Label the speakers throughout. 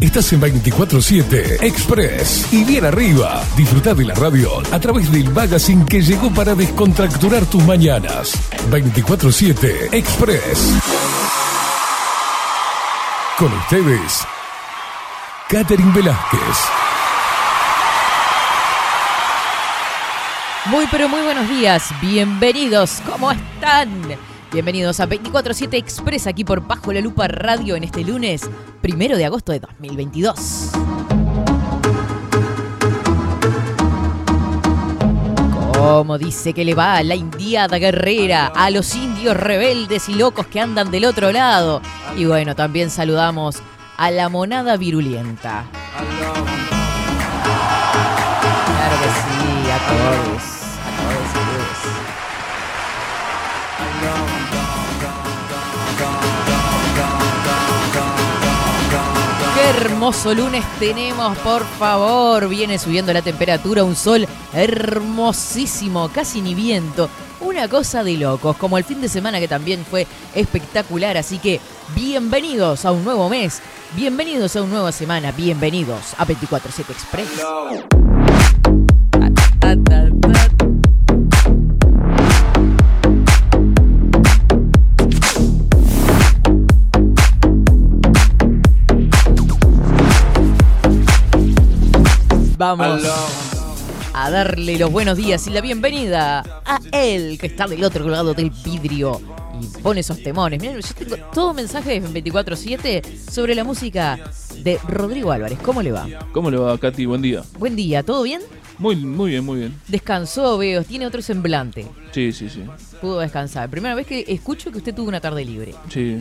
Speaker 1: Estás en 24-7 Express y bien arriba. Disfruta de la radio a través del magazine que llegó para descontracturar tus mañanas. 24-7 Express. Con ustedes, Catherine Velázquez.
Speaker 2: Muy pero muy buenos días, bienvenidos, ¿cómo están? Bienvenidos a 24-7 Express aquí por Bajo la Lupa Radio en este lunes, primero de agosto de 2022. ¿Cómo dice que le va a la indiada guerrera, a los indios rebeldes y locos que andan del otro lado? Y bueno, también saludamos a la monada virulienta. Claro que sí, a todos, hermoso lunes tenemos, por favor. Viene subiendo la temperatura, un sol hermosísimo, casi ni viento. Una cosa de locos, como el fin de semana que también fue espectacular. Así que bienvenidos a un nuevo mes, bienvenidos a una nueva semana, bienvenidos a 24-7 Express. Vamos a darle los buenos días y la bienvenida a él que está del otro lado del vidrio y pone esos temones. Miren, yo tengo todo mensaje de 24-7 sobre la música de Rodrigo Álvarez. ¿Cómo le va?
Speaker 3: ¿Cómo le va, Katy? Buen día.
Speaker 2: Buen día, ¿todo bien?
Speaker 3: Muy, muy bien, muy bien.
Speaker 2: Descansó, veo, tiene otro semblante.
Speaker 3: Sí, sí, sí.
Speaker 2: Pudo descansar. Primera vez que escucho que usted tuvo una tarde libre.
Speaker 3: Sí.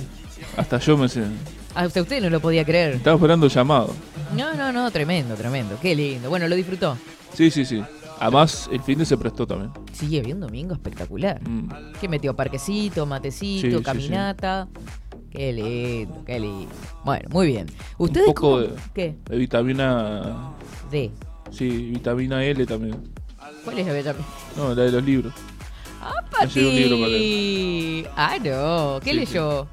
Speaker 3: Hasta yo me sé.
Speaker 2: Hasta usted no lo podía creer.
Speaker 3: Estaba esperando llamado.
Speaker 2: No, no, no, tremendo, tremendo. Qué lindo. Bueno, lo disfrutó.
Speaker 3: Sí, sí, sí. Además, el fin de se prestó también.
Speaker 2: Sigue había un domingo espectacular.
Speaker 3: Mm.
Speaker 2: ¿Qué metió? Parquecito, matecito,
Speaker 3: Sí, sí,
Speaker 2: caminata. Qué lindo, qué lindo. Bueno, muy bien. ¿Ustedes
Speaker 3: Un poco
Speaker 2: cómo-
Speaker 3: de-
Speaker 2: ¿Qué?
Speaker 3: De vitamina.
Speaker 2: D.
Speaker 3: Sí, vitamina L también.
Speaker 2: ¿Cuál es la bella?
Speaker 3: No, la de los libros.
Speaker 2: ¡Ah, Pati! Ah, no. ¿Qué
Speaker 3: Sí,
Speaker 2: leyó?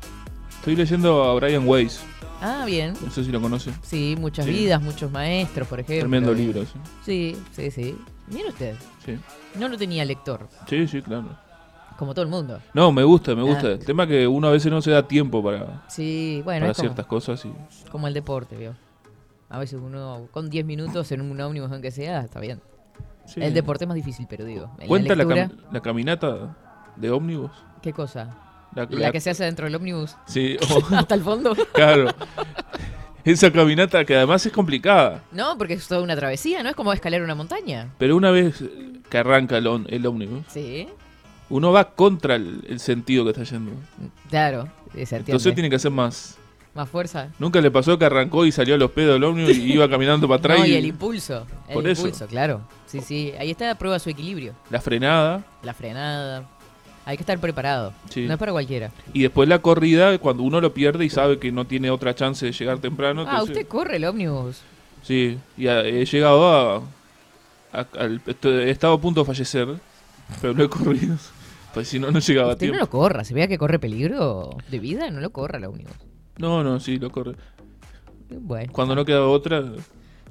Speaker 3: Estoy leyendo a Brian Weiss.
Speaker 2: Ah, bien.
Speaker 3: No sé si lo conoce.
Speaker 2: Sí, muchas
Speaker 3: Sí.
Speaker 2: vidas, muchos maestros, por ejemplo.
Speaker 3: Tremendo libro. Sí,
Speaker 2: Sí, sí, sí. Mire usted.
Speaker 3: sí.
Speaker 2: No lo tenía lector,
Speaker 3: Sí, sí, claro.
Speaker 2: como todo el mundo.
Speaker 3: No, me gusta, me gusta.
Speaker 2: Ah.
Speaker 3: El tema es que uno a veces no se da tiempo para,
Speaker 2: Sí, bueno,
Speaker 3: para
Speaker 2: es como,
Speaker 3: ciertas cosas. Y...
Speaker 2: como el deporte, veo. A veces uno con 10 minutos en un ómnibus aunque sea, está bien.
Speaker 3: Sí.
Speaker 2: El deporte es más difícil, pero digo. en
Speaker 3: ¿Cuenta la,
Speaker 2: lectura,
Speaker 3: cam- la caminata de ómnibus?
Speaker 2: ¿Qué cosa?
Speaker 3: La,
Speaker 2: La
Speaker 3: la-
Speaker 2: que se hace dentro del ómnibus
Speaker 3: Sí, o-
Speaker 2: hasta el fondo.
Speaker 3: claro. Esa caminata que además es complicada.
Speaker 2: No, porque es toda una travesía, ¿no? Es como escalar una montaña.
Speaker 3: Pero una vez que arranca el, on- el ómnibus,
Speaker 2: Sí,
Speaker 3: uno va contra el, el sentido que está yendo.
Speaker 2: claro. se entiende.
Speaker 3: Entonces tiene que hacer más.
Speaker 2: Más fuerza.
Speaker 3: Nunca le pasó que arrancó y salió a los pedos del ómnibus y iba caminando para atrás
Speaker 2: No, y el impulso. El
Speaker 3: Por eso.
Speaker 2: impulso, claro. Sí, sí. Ahí está, prueba su equilibrio.
Speaker 3: la frenada.
Speaker 2: La frenada. Hay que estar preparado.
Speaker 3: Sí.
Speaker 2: No es para cualquiera.
Speaker 3: Y después la corrida, cuando uno lo pierde y sabe que no tiene otra chance de llegar temprano.
Speaker 2: Ah,
Speaker 3: entonces-
Speaker 2: usted corre el ómnibus.
Speaker 3: Sí, y a- he llegado a, he estado a punto de fallecer, pero lo he corrido. Pues si no, no llegaba a
Speaker 2: Usted no
Speaker 3: tiempo.
Speaker 2: lo corra. Si vea que corre peligro de vida, no lo corra el ómnibus.
Speaker 3: No, no, sí, lo corre.
Speaker 2: Bueno,
Speaker 3: Cuando no queda otra,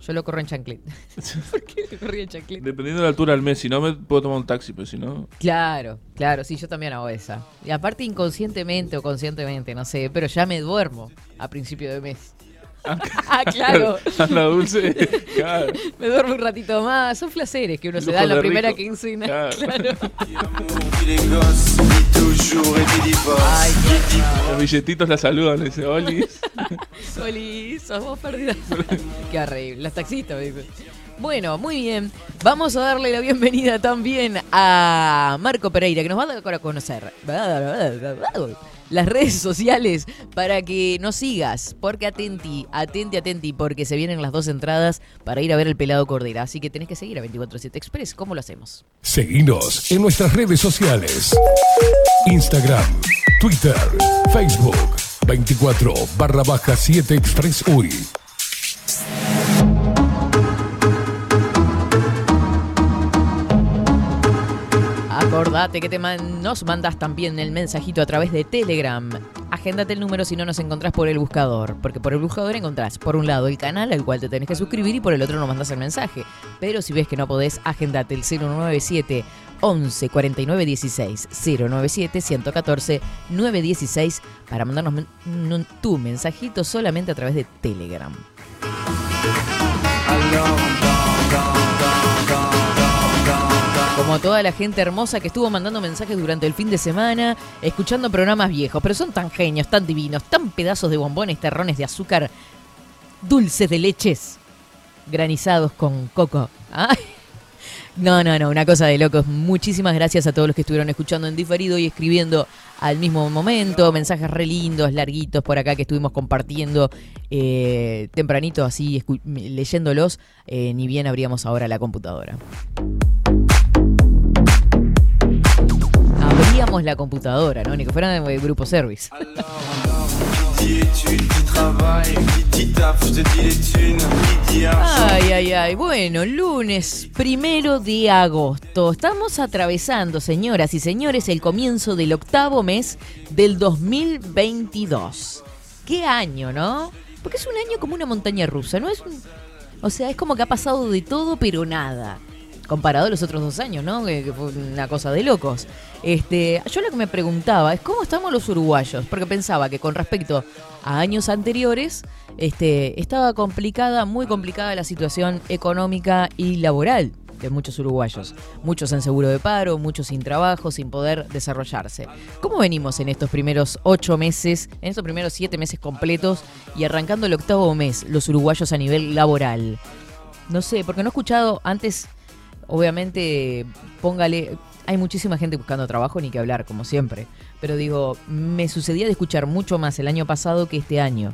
Speaker 2: yo lo corro en chanclet. ¿Por qué lo corrí en chanclet?
Speaker 3: dependiendo de la altura del mes, si no me puedo tomar un taxi, pero si no...
Speaker 2: Claro, claro, sí, yo también hago esa. Y aparte inconscientemente o conscientemente, no sé, pero ya me duermo a principio de mes. Ah, claro.
Speaker 3: Anda dulce. Claro.
Speaker 2: Me duermo un ratito más. Son placeres que uno se da en la primera
Speaker 3: rico.
Speaker 2: quincena.
Speaker 3: Claro.
Speaker 2: Claro. Ay,
Speaker 3: Los billetitos la saludan, dice, Oli.
Speaker 2: Oli, sos vos perdida. Qué horrible. Las taxistas, me dicen. Bueno, muy bien. Vamos a darle la bienvenida también a Marco Pereira, que nos va a dar a conocer las redes sociales para que nos sigas. Porque atenti, atenti, atenti, porque se vienen las dos entradas para ir a ver el pelado Cordera. Así que tenés que seguir a 247 Express. ¿Cómo lo hacemos?
Speaker 1: Seguinos en nuestras redes sociales. Instagram, Twitter, Facebook, 24 barra baja 7 Express UI.
Speaker 2: Acordate que nos mandas también el mensajito a través de Telegram. Agéndate el número si no nos encontrás por el buscador. Porque por el buscador encontrás, por un lado, el canal al cual te tenés que suscribir y por el otro nos mandás el mensaje. Pero si ves que no podés, agéndate el 097 11 49 16 097 114 916 para mandarnos tu mensajito solamente a través de Telegram. Como toda la gente hermosa que estuvo mandando mensajes durante el fin de semana, escuchando programas viejos, pero son tan genios, tan divinos, tan pedazos de bombones, terrones de azúcar, dulces de leches, granizados con coco. No, no, no, una cosa de locos. Muchísimas gracias a todos los que estuvieron escuchando en diferido y escribiendo al mismo momento. Mensajes re lindos, larguitos por acá que estuvimos compartiendo eh, tempranito, así leyéndolos. eh, ni bien abríamos ahora la computadora. La computadora, ¿no? Ni que fuera de grupo service. Ay, ay, ay. Bueno, lunes primero de agosto. Estamos atravesando, señoras y señores, el comienzo del octavo mes del 2022. ¿Qué año, no? Porque es un año como una montaña rusa, ¿no? Es un- O sea, es como que ha pasado de todo, pero nada. Comparado a los otros dos años, ¿no? Que, que fue una cosa de locos. Este, yo lo que me preguntaba es cómo estamos los uruguayos, porque pensaba que con respecto a años anteriores, este, estaba complicada, muy complicada la situación económica y laboral de muchos uruguayos. Muchos en seguro de paro, muchos sin trabajo, sin poder desarrollarse. ¿Cómo venimos en estos primeros ocho meses, en estos primeros siete meses completos y arrancando el octavo mes, los uruguayos a nivel laboral? No sé, porque no he escuchado antes, obviamente, póngale, hay muchísima gente buscando trabajo, ni que hablar, como siempre. Pero digo, me sucedía de escuchar mucho más el año pasado que este año.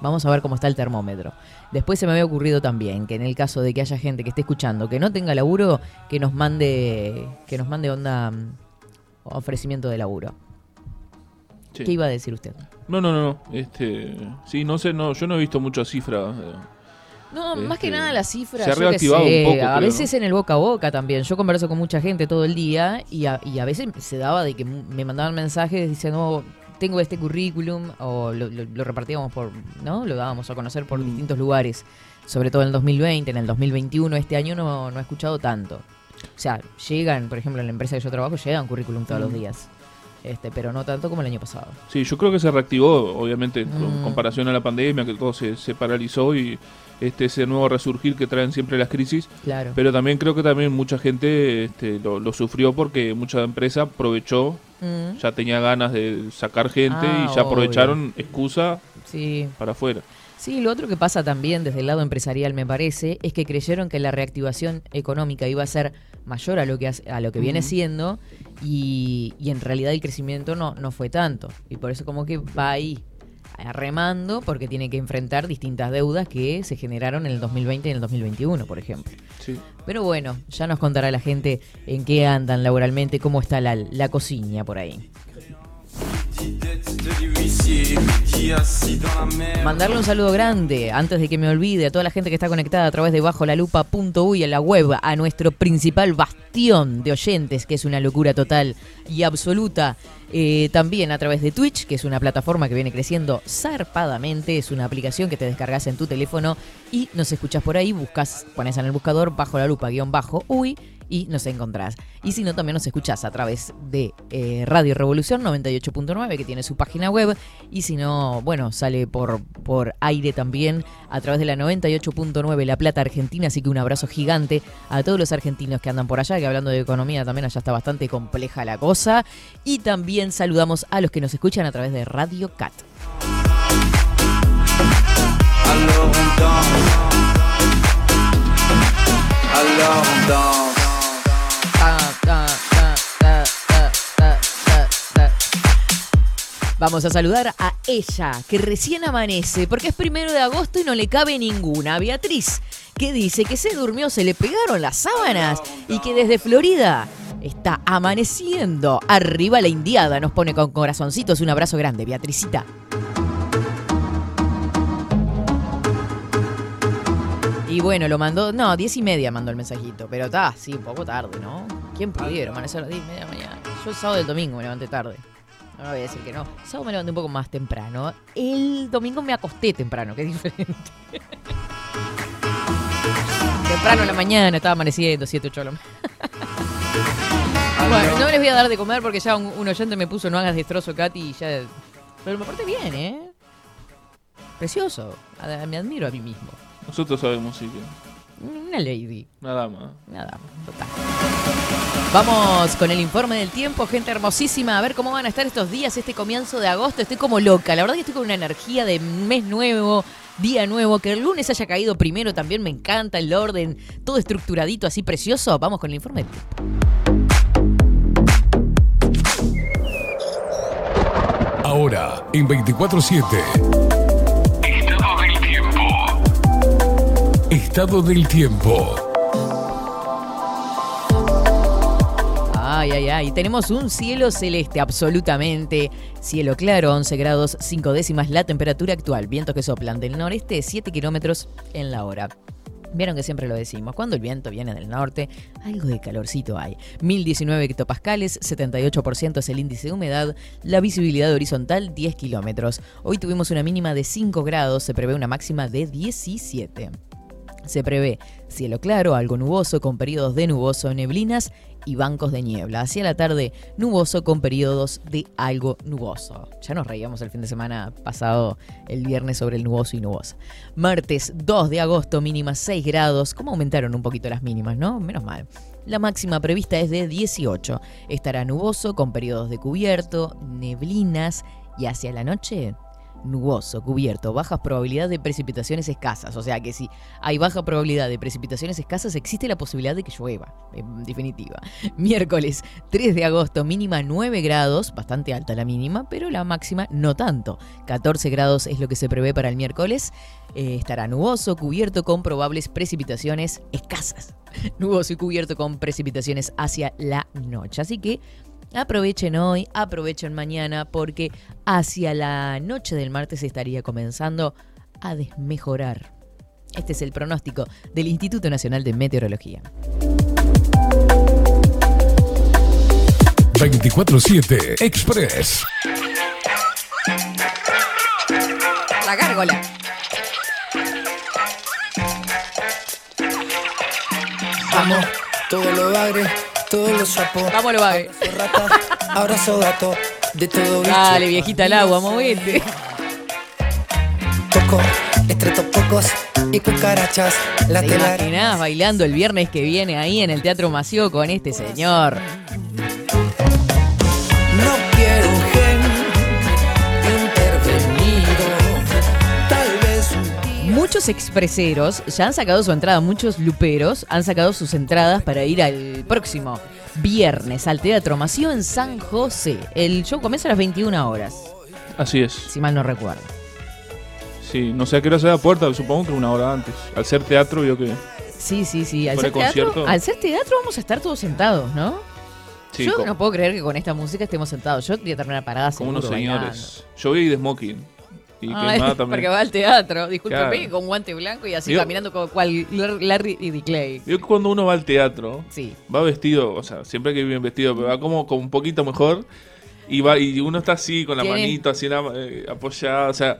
Speaker 2: Vamos a ver cómo está el termómetro. Después se me había ocurrido también que en el caso de que haya gente que esté escuchando que no tenga laburo, que nos mande, que nos mande onda mm, ofrecimiento de laburo.
Speaker 3: Sí.
Speaker 2: ¿Qué iba a decir usted?
Speaker 3: No, no, no, no. Este, sí, no sé, no, yo no he visto muchas cifras. eh.
Speaker 2: No, más que
Speaker 3: Este,
Speaker 2: nada la cifra.
Speaker 3: se ha reactivado
Speaker 2: sé,
Speaker 3: un poco,
Speaker 2: A
Speaker 3: creo,
Speaker 2: veces en el boca a boca también. Yo converso con mucha gente todo el día y a, y a veces se daba de que me mandaban mensajes diciendo, tengo este currículum, o lo, lo- lo repartíamos por, ¿no? Lo dábamos a conocer por
Speaker 3: Mm.
Speaker 2: distintos lugares, sobre todo en el 2020, en el 2021. Este año no, no he escuchado tanto. O sea, llegan, por ejemplo, en la empresa que yo trabajo, llegan currículum todos los
Speaker 3: Mm.
Speaker 2: días. Este, pero no tanto como el año pasado.
Speaker 3: Sí, yo creo que se reactivó, obviamente,
Speaker 2: Mm.
Speaker 3: con comparación a la pandemia, que todo se, se paralizó y este ese nuevo resurgir que traen siempre las crisis.
Speaker 2: Claro.
Speaker 3: Pero también creo que también mucha gente este, lo, lo sufrió porque mucha empresa aprovechó,
Speaker 2: Mm,
Speaker 3: ya tenía ganas de sacar gente
Speaker 2: Ah,
Speaker 3: y ya aprovecharon excusa
Speaker 2: sí.
Speaker 3: para afuera.
Speaker 2: Sí, lo otro que pasa también desde el lado empresarial, me parece, es que creyeron que la reactivación económica iba a ser mayor a lo que, a lo que viene siendo y, y en realidad el crecimiento no, no fue tanto. Y por eso como que va ahí remando porque tiene que enfrentar distintas deudas que se generaron en el 2020 y en el 2021, por ejemplo.
Speaker 3: Sí.
Speaker 2: Pero bueno, ya nos contará la gente en qué andan laboralmente, cómo está la, la cocina por ahí. Mandarle un saludo grande, antes de que me olvide, a toda la gente que está conectada a través de bajolalupa.uy en la web, a nuestro principal bastión de oyentes, que es una locura total y absoluta. Eh, también a través de Twitch, que es una plataforma que viene creciendo zarpadamente, es una aplicación que te descargas en tu teléfono y nos escuchas por ahí, buscas, pones en el buscador bajo la lupa guion bajo uy y nos encontrás. Y si no, también nos escuchás a través de eh, Radio Revolución 98.9, que tiene su página web. Y si no, bueno, sale por, por aire también a través de la 98.9 La Plata Argentina. Así que un abrazo gigante a todos los argentinos que andan por allá, que hablando de economía también allá está bastante compleja la cosa. Y también saludamos a los que nos escuchan a través de Radio Cat. Vamos a saludar a ella, que recién amanece, porque es primero de agosto y no le cabe ninguna. Beatriz, que dice que se durmió, se le pegaron las sábanas y que desde Florida Está amaneciendo. Arriba la indiada nos pone con corazoncitos. Un abrazo grande, Beatricita. Y bueno, lo mandó. No, diez y media mandó el mensajito. Pero está, sí, un poco tarde, ¿no? ¿Quién pudiera amanecer a las diez y media de mañana? Yo el sábado y el domingo me levanté tarde. No voy a decir que no. El sábado me levanté un poco más temprano. El domingo me acosté temprano, que es diferente. temprano en la mañana, estaba amaneciendo, 7, 8 de la mañana. Bueno, no les voy a dar de comer porque ya un, un oyente me puso no hagas destrozo, Katy, y ya. Pero me porté bien, ¿eh? Precioso. A- Me admiro a mí mismo.
Speaker 3: Nosotros sabemos música.
Speaker 2: Una lady.
Speaker 3: Nada más.
Speaker 2: Nada, total. Vamos con el informe del tiempo, gente hermosísima. A ver cómo van a estar estos días, este comienzo de agosto. Estoy como loca. La verdad que estoy con una energía de mes nuevo, día nuevo. Que el lunes haya caído primero también me encanta. El orden, todo estructuradito, así precioso. Vamos con el informe del tiempo.
Speaker 1: Ahora, en 24-7. Estado del tiempo. Estado del tiempo.
Speaker 2: Ay, ay, ay. Tenemos un cielo celeste, absolutamente. Cielo claro, 11 grados, 5 décimas la temperatura actual. Vientos que soplan del noreste, 7 kilómetros en la hora. Vieron que siempre lo decimos, cuando el viento viene del norte, algo de calorcito hay. 1019 hectopascales, 78% es el índice de humedad, la visibilidad horizontal 10 kilómetros. Hoy tuvimos una mínima de 5 grados, se prevé una máxima de 17. Se prevé cielo claro, algo nuboso con periodos de nuboso, neblinas y bancos de niebla. Hacia la tarde, nuboso con periodos de algo nuboso. Ya nos reíamos el fin de semana pasado, el viernes, sobre el nuboso y nuboso. Martes 2 de agosto, mínima 6 grados. ¿Cómo aumentaron un poquito las mínimas, no? Menos mal. La máxima prevista es de 18. Estará nuboso con periodos de cubierto, neblinas y hacia la noche nuboso, cubierto, bajas probabilidad de precipitaciones escasas. O sea que si hay baja probabilidad de precipitaciones escasas, existe la posibilidad de que llueva, en definitiva. Miércoles 3 de agosto, mínima 9 grados, bastante alta la mínima, pero la máxima no tanto. 14 grados es lo que se prevé para el miércoles. Eh, estará nuboso, cubierto con probables precipitaciones escasas. Nuboso y cubierto con precipitaciones hacia la noche. Así que Aprovechen hoy, aprovechen mañana, porque hacia la noche del martes estaría comenzando a desmejorar. Este es el pronóstico del Instituto Nacional de Meteorología.
Speaker 1: 24-7 Express.
Speaker 2: La gárgola.
Speaker 4: Vamos, todos los bagres, todos los sapos.
Speaker 2: Vamos, lo va.
Speaker 4: Abrazo gato, de todo.
Speaker 2: Dale, viejita al agua, movete.
Speaker 4: Toco, entre topocos y cucarachas. La
Speaker 2: ¿Te imaginás bailando el viernes que viene ahí en el Teatro Mació con este señor? Muchos expreseros ya han sacado su entrada, muchos luperos han sacado sus entradas para ir al próximo viernes al Teatro Mació en San José. El show comienza a las 21 horas,
Speaker 3: Así es.
Speaker 2: si mal no recuerdo.
Speaker 3: Sí, no sé a qué hora se da puerta, supongo que una hora antes. Al ser teatro, vio que.
Speaker 2: Sí, sí, sí. Al ser, teatro, al ser teatro vamos a estar todos sentados, ¿no?
Speaker 3: Sí,
Speaker 2: Yo no puedo creer que con esta música estemos sentados. Yo voy a terminar parada
Speaker 3: como unos señores. Yo vi de smoking. Y
Speaker 2: Ay, porque va al teatro, discúlpeme,
Speaker 3: Claro.
Speaker 2: con guante blanco y así caminando como cual Larry y Clay.
Speaker 3: Que cuando uno va al teatro,
Speaker 2: Sí.
Speaker 3: va vestido, o sea, siempre que bien vestido, pero va como, como un poquito mejor. Y va y uno está así, con la
Speaker 2: Tiene-
Speaker 3: manito así la- eh, apoyada, o sea,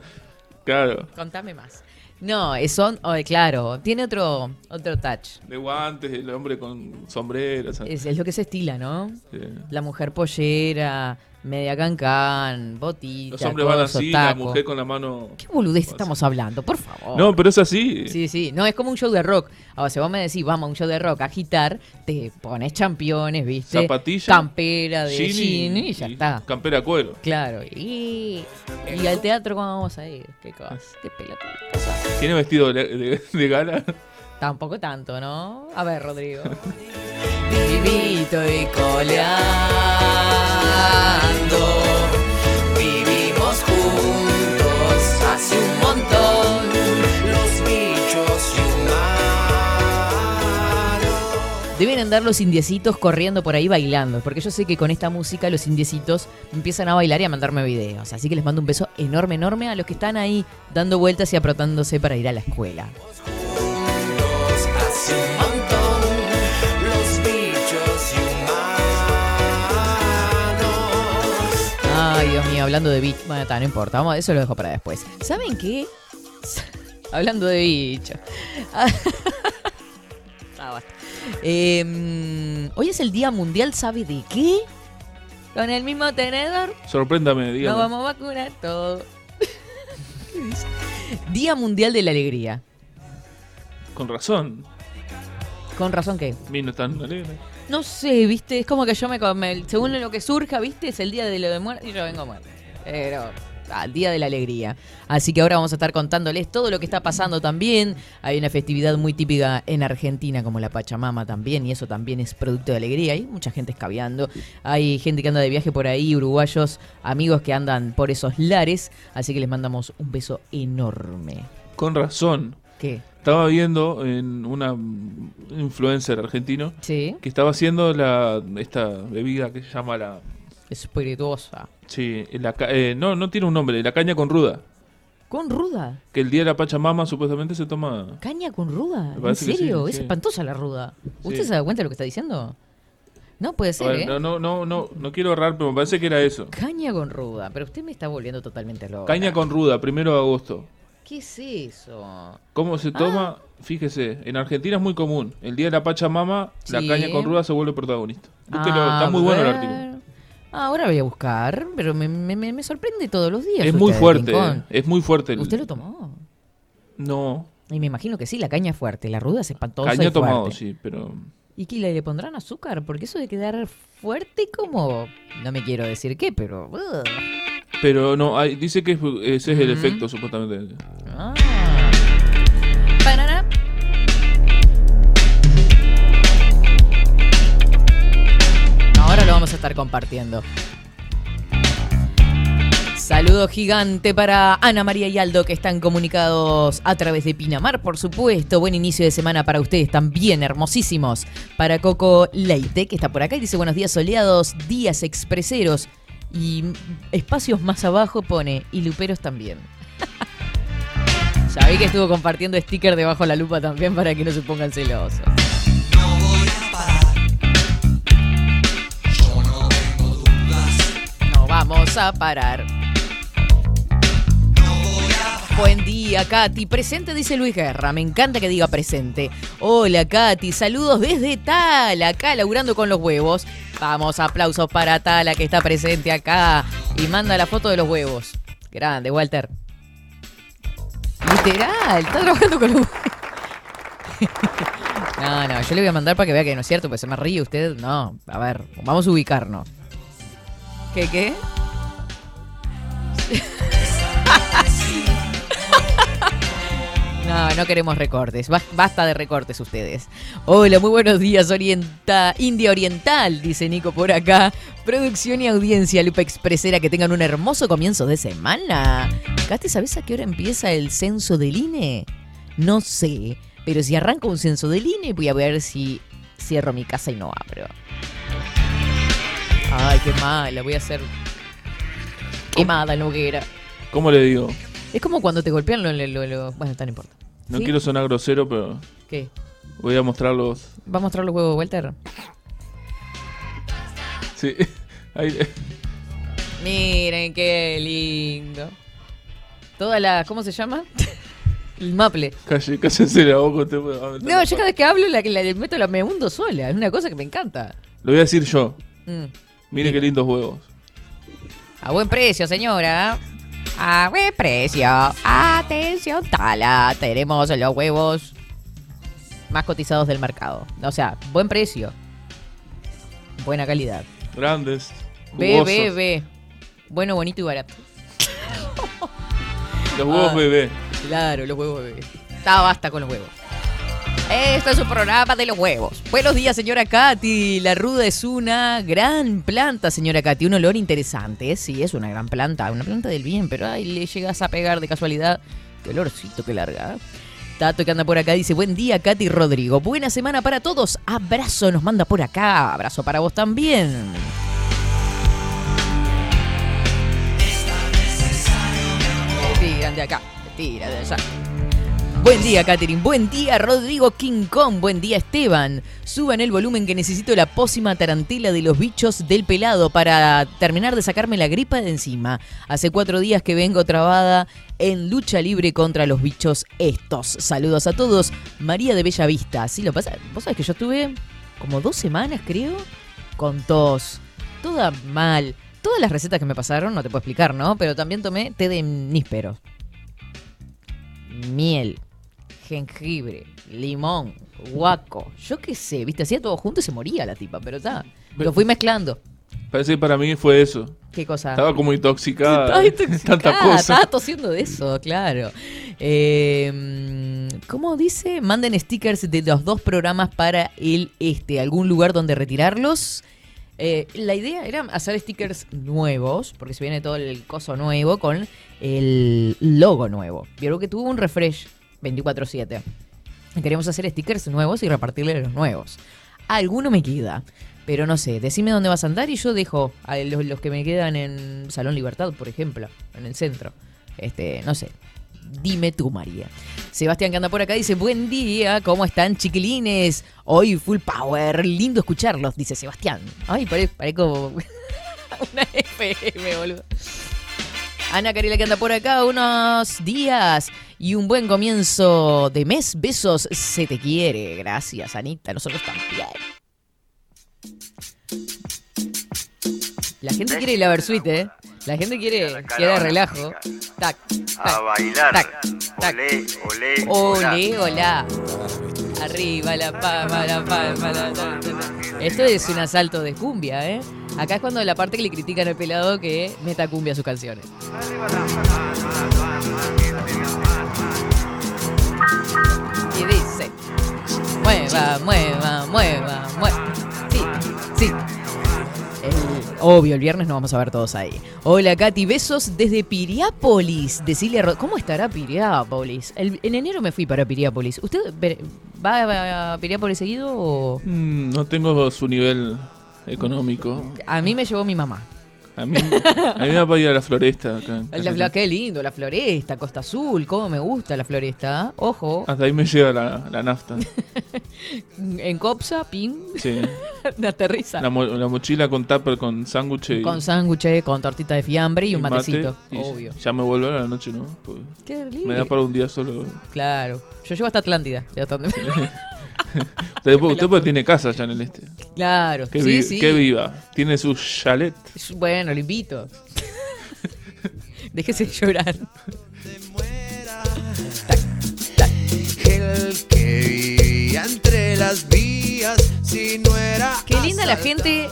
Speaker 3: claro.
Speaker 2: Contame más. No, es son, oh, claro, tiene otro otro touch.
Speaker 3: De guantes, el hombre con sombrero, o sea,
Speaker 2: Es, es lo que se estila, ¿no?
Speaker 3: sí.
Speaker 2: La mujer pollera, media cancán, botita,
Speaker 3: Los hombres van así, la mujer con la mano.
Speaker 2: ¿Qué boludez estamos hablando? Por favor.
Speaker 3: No, pero es así.
Speaker 2: Sí, sí, no, es como un show de rock. Ahora, si vos me decís, vamos a un show de rock a agitar, te pones championes, ¿viste?
Speaker 3: Zapatilla,
Speaker 2: Campera de
Speaker 3: jean
Speaker 2: y ya está.
Speaker 3: Campera cuero.
Speaker 2: Claro. Y, y al teatro, ¿cómo vamos a ir? ¿Qué cosa? ¿Qué pelota?
Speaker 3: ¿Tiene vestido de, de- de gala?
Speaker 2: Tampoco tanto, ¿no? A ver, Rodrigo. Vivito y coleando. Vivimos juntos hace un montón.
Speaker 4: Los bichos humanos.
Speaker 2: Deben andar andar los indiecitos corriendo por ahí bailando, porque yo sé que con esta música los indiecitos empiezan a bailar y a mandarme videos. Así que les mando un beso enorme, enorme a los que están ahí dando vueltas y aprotándose para ir a la escuela. Ay, Dios mío, hablando de bichos. Bueno, ta, no importa, vamos, eso lo dejo para después. ¿Saben qué? hablando de bichos. Ah, basta. Eh, hoy es el Día Mundial, ¿sabe de qué? Con el mismo tenedor
Speaker 3: Sorpréndame,
Speaker 2: nos
Speaker 3: dígame.
Speaker 2: vamos a vacunar todo. ¿Qué dice? Día Mundial de la Alegría.
Speaker 3: Con razón.
Speaker 2: ¿Con razón qué?
Speaker 3: Mi no tan alegre.
Speaker 2: No sé, viste, es como que yo me, me- según lo que surja, viste, es el día de lo de muerte y yo vengo muerto. Pero al día de la alegría. Así que ahora vamos a estar contándoles todo lo que está pasando también. Hay una festividad muy típica en Argentina como la Pachamama también y eso también es producto de alegría. Hay mucha gente escabeando. Hay gente que anda de viaje por ahí, uruguayos, amigos que andan por esos lares. Así que les mandamos un beso enorme.
Speaker 3: Con razón.
Speaker 2: ¿Qué?
Speaker 3: Estaba viendo en una influencer argentino
Speaker 2: Sí,
Speaker 3: que estaba haciendo la esta bebida que se llama la
Speaker 2: espirituosa.
Speaker 3: sí, la eh, no no tiene un nombre, la caña con ruda.
Speaker 2: Con ruda.
Speaker 3: Que el día de la Pachamama supuestamente se toma.
Speaker 2: ¿Caña con ruda? ¿En serio?
Speaker 3: sí,
Speaker 2: es
Speaker 3: sí.
Speaker 2: espantosa la ruda. ¿Usted se da cuenta de lo que está diciendo? No puede ser,
Speaker 3: ver,
Speaker 2: ¿eh?
Speaker 3: no, no, no, no, no quiero errar, pero me parece que era eso.
Speaker 2: Caña con ruda. Pero usted me está volviendo totalmente loco.
Speaker 3: Caña con ruda, primero de agosto.
Speaker 2: ¿Qué es eso?
Speaker 3: ¿Cómo se toma? Fíjese, en Argentina es muy común. El día de la Pachamama, la caña con ruda se vuelve protagonista. Búsquelo,
Speaker 2: Ah,
Speaker 3: está muy bueno el artículo.
Speaker 2: Ah, ahora voy a buscar, pero me, me- me- me sorprende todos los días.
Speaker 3: Es muy fuerte,
Speaker 2: Rincón.
Speaker 3: es muy fuerte. el-
Speaker 2: ¿Usted lo tomó?
Speaker 3: No,
Speaker 2: Y me imagino que sí, la caña es fuerte. La ruda es espantosa
Speaker 3: caña
Speaker 2: y
Speaker 3: tomado,
Speaker 2: fuerte.
Speaker 3: sí, pero...
Speaker 2: ¿Y qué le, pondrán azúcar? Porque eso de quedar fuerte como... No me quiero decir qué, pero...
Speaker 3: Pero no, hay- dice que es- ese es el efecto, supuestamente.
Speaker 2: Ah. Parará. Ahora lo vamos a estar compartiendo. Saludo gigante para Ana María y Aldo que están comunicados a través de Pinamar, por supuesto. Buen inicio de semana para ustedes también, hermosísimos. Para Coco Leite, que está por acá y dice buenos días soleados, días expreseros. Y espacios más abajo pone, y luperos también. Vi que estuvo compartiendo sticker debajo la lupa también para que no se pongan celosos. No vamos a parar. Buen día, Katy. Presente, dice Luis Guerra. Me encanta que diga presente. Hola, Katy. Saludos desde Tala, acá laburando con los huevos. Vamos, aplausos para Tala que está presente acá y manda la foto de los huevos. Grande, Walter. Literal, está trabajando con los huevos. No, no, yo le voy a mandar para que vea que no es cierto, pues se me ríe usted. No, a ver, vamos a ubicarnos. ¿Qué, qué? No, no queremos recortes. Bas- Basta de recortes ustedes. Hola, muy buenos días, Orienta, India Oriental, dice Nico por acá. Producción y audiencia, Lupa Expresera, que tengan un hermoso comienzo de semana. Katy, ¿sabes a qué hora empieza el censo del INE? No sé, pero si arranco un censo del INE, voy a ver si cierro mi casa y no abro. Ay, qué mala, voy a hacer quemada en hoguera.
Speaker 3: ¿Cómo le digo?
Speaker 2: Es como cuando te golpean lo, lo- lo- lo- Bueno, tan importa.
Speaker 3: No
Speaker 2: ¿Sí?
Speaker 3: quiero sonar grosero, pero
Speaker 2: ¿Qué?
Speaker 3: voy a mostrar los...
Speaker 2: ¿Va a mostrar los huevos, Walter?
Speaker 3: Sí. Ahí-
Speaker 2: Miren qué lindo. Toda la. ¿Cómo se llama? El maple.
Speaker 3: Calle, cállese la boca. meter
Speaker 2: No,
Speaker 3: la
Speaker 2: yo cada vez que hablo la, la, la meto la me hundo sola. Es una cosa que me encanta.
Speaker 3: Lo voy a decir yo.
Speaker 2: Mm.
Speaker 3: Mire qué lindos huevos.
Speaker 2: A buen precio, señora. A buen precio. Atención, Tala. Tenemos los huevos más cotizados del mercado. O sea, buen precio. Buena calidad.
Speaker 3: Grandes. Jugosos.
Speaker 2: B, B. Bueno, bonito y barato.
Speaker 3: Los huevos
Speaker 2: Ah.
Speaker 3: bebé.
Speaker 2: Claro, los huevos bebé. Está basta con los huevos. Esto es un programa de los huevos. Buenos días, señora Katy. La ruda es una gran planta, señora Katy. Un olor interesante. Sí, es una gran planta. Una planta del bien, pero ay, le llegas a pegar de casualidad. Qué olorcito que larga. Tato que anda por acá dice, buen día Katy Rodrigo, buena semana para todos, abrazo, nos manda por acá, abrazo para vos también. Tiran de acá, tiran de allá. Buen día, Catherine. Buen día, Rodrigo King Kong. Buen día, Esteban. Suban el volumen que necesito la pócima tarantela de los bichos del pelado para terminar de sacarme la gripa de encima. Hace cuatro días que vengo trabada en lucha libre contra los bichos estos. Saludos a todos. María de Bella Vista. Sí, lo pasa. Vos sabés que yo estuve como dos semanas, creo, con tos. Toda mal. Todas las recetas que me pasaron, no te puedo explicar, ¿no? Pero también tomé té de níspero. Miel jengibre, limón, guaco, yo qué sé, viste, hacía todo junto y se moría la tipa, pero está. Lo fui mezclando.
Speaker 3: Parece que para mí fue eso.
Speaker 2: ¿Qué cosa?
Speaker 3: Estaba como intoxicada.
Speaker 2: Estaba
Speaker 3: de
Speaker 2: intoxicada,
Speaker 3: Tanta cosa.
Speaker 2: Estaba tosiendo de eso, claro. Eh, ¿Cómo dice? Manden stickers de los dos programas para el este, algún lugar donde retirarlos. Eh, la idea era hacer stickers nuevos, porque se viene todo el coso nuevo con el logo nuevo. Vieron que tuvo un refresh 24-7. Queremos hacer stickers nuevos y repartirle los nuevos. Alguno me queda, pero no sé. Decime dónde vas a andar y yo dejo a los, que me quedan en Salón Libertad, por ejemplo, en el centro. Este, no sé. Dime tú, María. Sebastián que anda por acá dice, buen día, ¿cómo están chiquilines? Hoy full power, lindo escucharlos, dice Sebastián. Ay, pare- parezco una FM, boludo. Ana Carila que anda por acá, unos días y un buen comienzo de mes. Besos, se te quiere. Gracias, Anita, nosotros también. La gente quiere ir a Versuit, ¿eh? La gente quiere, quiere relajo. Tac,
Speaker 5: A
Speaker 2: tac,
Speaker 5: bailar.
Speaker 2: tac, tac.
Speaker 5: Olé, olé,
Speaker 2: Ole, hola. Arriba la palma, la palma, la, la, la, la. Esto es un asalto de cumbia, ¿eh? Acá es cuando la parte que le critican al pelado que meta cumbia a sus canciones. Y dice, mueva, mueva, mueva, mueva. Sí, sí. El- obvio, el viernes nos vamos a ver todos ahí. Hola, Katy, besos desde Piriápolis. Decirle a ¿Cómo estará Piriápolis? El- en enero me fui para Piriápolis. ¿Usted va a Piriápolis seguido o...?
Speaker 3: Mm, no tengo su nivel económico.
Speaker 2: A mí me llevó mi mamá.
Speaker 3: A mí, a mí me va a ir a la floresta. Acá,
Speaker 2: La, la- qué lindo, la floresta, Costa Azul, cómo me gusta la floresta. Ojo,
Speaker 3: Hasta ahí me llega la, la nafta.
Speaker 2: en Copsa, pin,
Speaker 3: Sí.
Speaker 2: aterriza.
Speaker 3: La, mo- la mochila con tupper, con sándwich
Speaker 2: Con sándwich, con tortita de fiambre y un
Speaker 3: mate,
Speaker 2: matecito.
Speaker 3: y
Speaker 2: Obvio.
Speaker 3: Ya me vuelvo a la noche, ¿no? Pues,
Speaker 2: Qué lindo.
Speaker 3: me da para un día solo.
Speaker 2: Claro. Yo llevo hasta Atlántida. de hasta donde me-
Speaker 3: Usted, usted pues tiene casa allá en el este.
Speaker 2: claro.
Speaker 3: Que,
Speaker 2: sí,
Speaker 3: vi-
Speaker 2: sí.
Speaker 3: que viva. Tiene su chalet.
Speaker 2: Bueno, lo invito. Déjese llorar.
Speaker 4: El que vivía entre las vías, si no era.
Speaker 2: Qué linda la gente,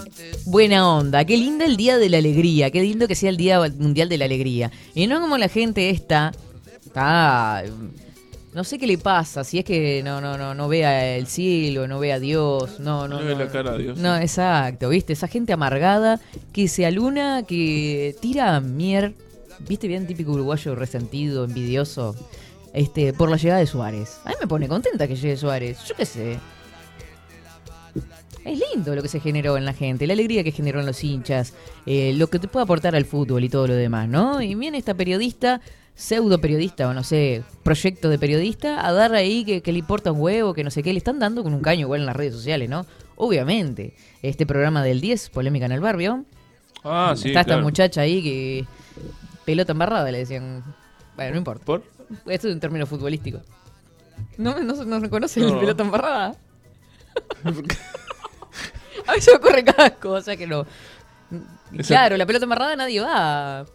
Speaker 2: buena onda. Qué linda el Día de la Alegría. Qué lindo que sea el Día Mundial de la Alegría. Y no como la gente esta. Está. No sé qué le pasa, si es que no, no, no, no vea el cielo, no vea a Dios, no, no.
Speaker 3: No ve la cara a Dios.
Speaker 2: No, exacto, ¿viste? Esa gente amargada que se aluna, que tira mier, ¿viste? Bien típico uruguayo resentido, envidioso, este, por la llegada de Suárez. A mí me pone contenta que llegue Suárez, yo qué sé. Es lindo lo que se generó en la gente, la alegría que generó en los hinchas, eh, lo que te puede aportar al fútbol y todo lo demás, ¿no? Y viene esta periodista, pseudo periodista o no sé, proyecto de periodista, a dar ahí que, que le importa un huevo, que no sé qué, le están dando con un caño igual en las redes sociales, ¿no? Obviamente, este programa del 10, polémica en el barrio,
Speaker 3: Ah, sí.
Speaker 2: está esta muchacha ahí que pelota embarrada le decían, bueno, no importa,
Speaker 3: ¿Por?
Speaker 2: esto es un término futbolístico. ¿No, no, no reconoce el
Speaker 3: No.
Speaker 2: pelota embarrada? A mí se me ocurre cada cosa que no. Claro, la pelota amarrada nadie va.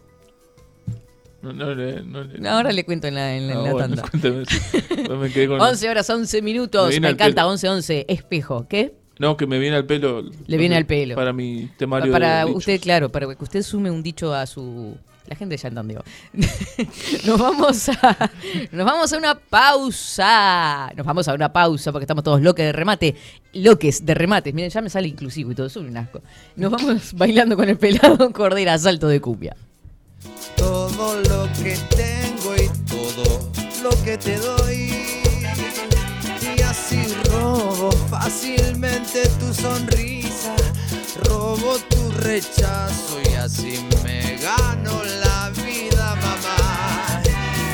Speaker 3: No,
Speaker 2: Ahora le cuento en la, en la- en la
Speaker 3: bueno,
Speaker 2: tanda.
Speaker 3: cuéntame. Me quedé con-
Speaker 2: 11 horas 11 minutos.
Speaker 3: Me
Speaker 2: encanta,
Speaker 3: pelo.
Speaker 2: 11 11. Espejo. ¿Qué?
Speaker 3: No, que me viene al pelo.
Speaker 2: Le viene al pelo.
Speaker 3: Para mi temario
Speaker 2: para
Speaker 3: de dichos.
Speaker 2: usted, claro, para que usted sume un dicho a su. La gente ya entendió. nos vamos a. Nos vamos a una pausa. Nos vamos a una pausa porque estamos todos loques de remate. Loques de remates. Miren, ya me sale inclusivo y todo. Es un asco. Nos vamos bailando con el pelado cordera salto de cumbia
Speaker 4: lo que tengo y todo lo que te doy. Y así robo fácilmente tu sonrisa, robo tu rechazo y así me gano la vida, mamá.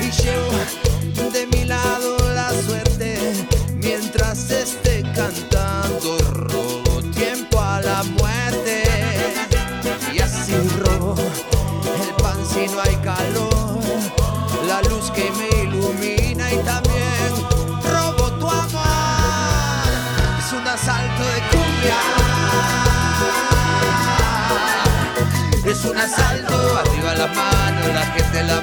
Speaker 4: Y llevo de mi lado la suerte mientras esté. Mano, la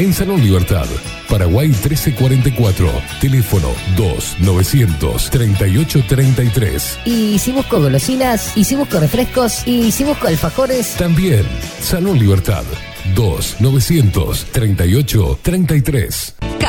Speaker 1: en Salón Libertad. Paraguay 1344. Teléfono 2900 3833.
Speaker 5: y si busco golosinas, y si busco refrescos, y si busco alfajores,
Speaker 1: También Salón Libertad. 2900 3833.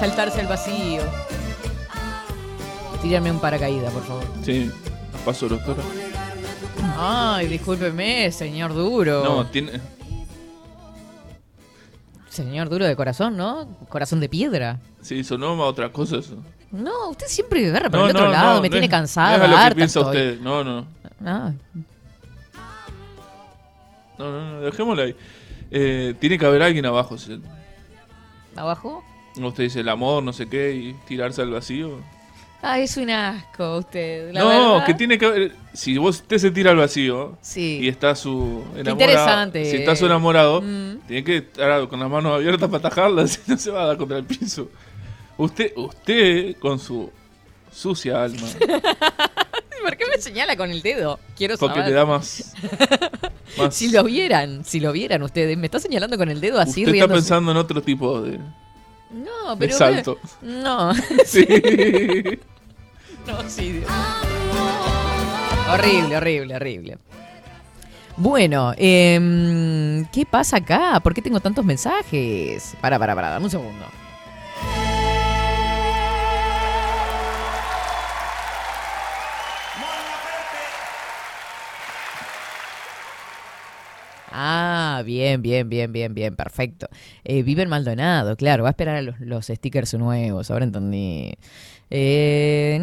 Speaker 2: Saltarse al vacío. Tírame un paracaídas, por favor.
Speaker 3: Sí, paso doctora.
Speaker 2: Ay, discúlpeme, señor duro.
Speaker 3: No, tiene.
Speaker 2: Señor duro de corazón, ¿no? Corazón de piedra.
Speaker 3: Sí, sonó a otra cosa eso.
Speaker 2: No, usted siempre agarra por
Speaker 3: No,
Speaker 2: el otro
Speaker 3: no,
Speaker 2: lado,
Speaker 3: no,
Speaker 2: me tiene
Speaker 3: es-
Speaker 2: cansada,
Speaker 3: No es a lo que
Speaker 2: harta
Speaker 3: piensa
Speaker 2: estoy.
Speaker 3: usted. No, no.
Speaker 2: Ah,
Speaker 3: No, no, no, dejémoslo ahí. Eh, tiene que haber alguien abajo. ¿sí?
Speaker 2: ¿Abajo?
Speaker 3: Usted dice el amor, no sé qué, y tirarse al vacío.
Speaker 2: Ah, es un asco usted. La
Speaker 3: no,
Speaker 2: verdad.
Speaker 3: que tiene que haber. Si vos usted se tira al vacío
Speaker 2: Sí.
Speaker 3: y está su enamorado.
Speaker 2: interesante.
Speaker 3: Si está su enamorado,
Speaker 2: Mm.
Speaker 3: tiene que estar con las manos abiertas para atajarlas, si no se va a dar contra el piso. Usted, usted con su sucia alma,
Speaker 2: ¿Por qué me señala con el dedo? Quiero
Speaker 3: porque
Speaker 2: saber.
Speaker 3: le da más. más
Speaker 2: Si lo vieran, si lo vieran ustedes, me está señalando con el dedo así
Speaker 3: usted está
Speaker 2: riéndose.
Speaker 3: pensando en otro tipo de,
Speaker 2: No, pero
Speaker 3: salto.
Speaker 2: No.
Speaker 3: Sí.
Speaker 2: No, sí. Dios. Horrible, horrible, horrible. Bueno, em, ¿qué pasa acá? ¿Por qué tengo tantos mensajes? Para, para, para, dame un segundo. Ah, bien, bien, bien, bien, bien, perfecto. Eh, vive en Maldonado, claro, va a esperar a los, los stickers nuevos, ahora entendí. Eh,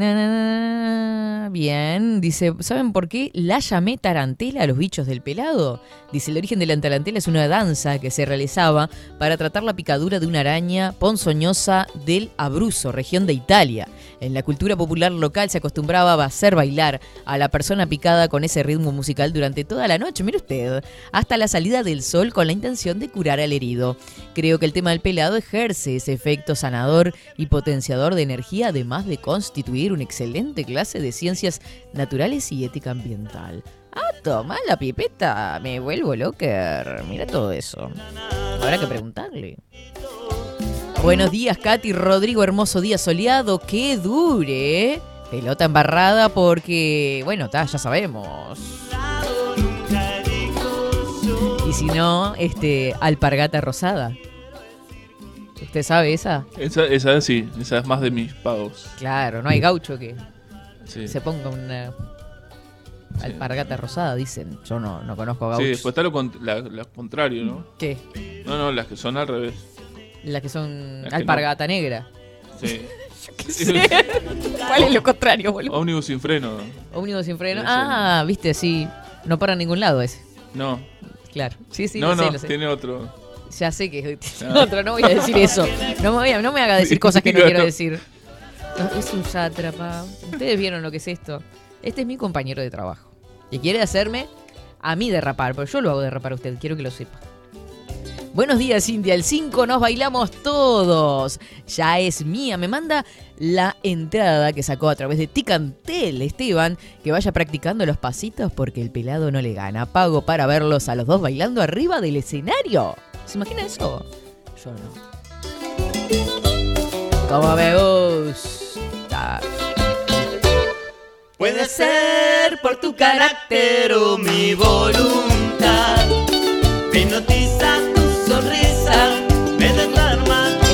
Speaker 2: bien, dice, ¿saben por qué la llamé tarantela a los bichos del pelado? Dice, el origen de la tarantela es una danza que se realizaba para tratar la picadura de una araña ponzoñosa del Abruzzo, región de Italia. En la cultura popular local se acostumbraba a hacer bailar a la persona picada con ese ritmo musical durante toda la noche, mire usted, hasta la salida del sol con la intención de curar al herido. Creo que el tema del pelado ejerce ese efecto sanador y potenciador de energía, además de constituir una excelente clase de ciencias naturales y ética ambiental. Ah, toma la pipeta, me vuelvo locker. Mira todo eso. Habrá que preguntarle. Buenos días, Katy, Rodrigo, hermoso día soleado, que dure. Pelota embarrada porque, bueno, ta, ya sabemos. Y si no, este, alpargata rosada. ¿Usted sabe esa?
Speaker 3: Esa, esa sí, esa es más de mis pagos.
Speaker 2: Claro, no hay gaucho que
Speaker 3: Sí.
Speaker 2: se ponga una alpargata rosada, dicen. Yo no, no conozco
Speaker 3: Sí,
Speaker 2: gauchos.
Speaker 3: después está lo, la contrario, ¿no?
Speaker 2: ¿Qué?
Speaker 3: No, no, las que son al revés.
Speaker 2: Las que son
Speaker 3: Las que
Speaker 2: alpargata negra.
Speaker 3: Sí.
Speaker 2: ¿Cuál es lo contrario, boludo?
Speaker 3: Ómnibus sin freno.
Speaker 2: Ómnibus sin freno. Ah, viste, sí. No para en ningún lado ese.
Speaker 3: No.
Speaker 2: Claro. Sí, sí,
Speaker 3: no,
Speaker 2: lo sé,
Speaker 3: no,
Speaker 2: lo sé.
Speaker 3: tiene otro.
Speaker 2: Ya sé que es
Speaker 3: Ah.
Speaker 2: otro, no voy a decir eso. No me, voy a- no me haga decir cosas que no quiero decir. No, es un sátrapa. Ustedes vieron lo que es esto. Este es mi compañero de trabajo. Y quiere hacerme a mí derrapar, pero yo lo hago derrapar a usted, quiero que lo sepa. Buenos días, India. El 5 nos bailamos todos. Ya es mía. Me manda la entrada que sacó a través de Ticantel, Esteban, que vaya practicando los pasitos porque el pelado no le gana. Pago para verlos a los dos bailando arriba del escenario. ¿Se imagina eso? Yo no. Como me gusta.
Speaker 6: Puede ser por tu carácter o mi voluntad. Me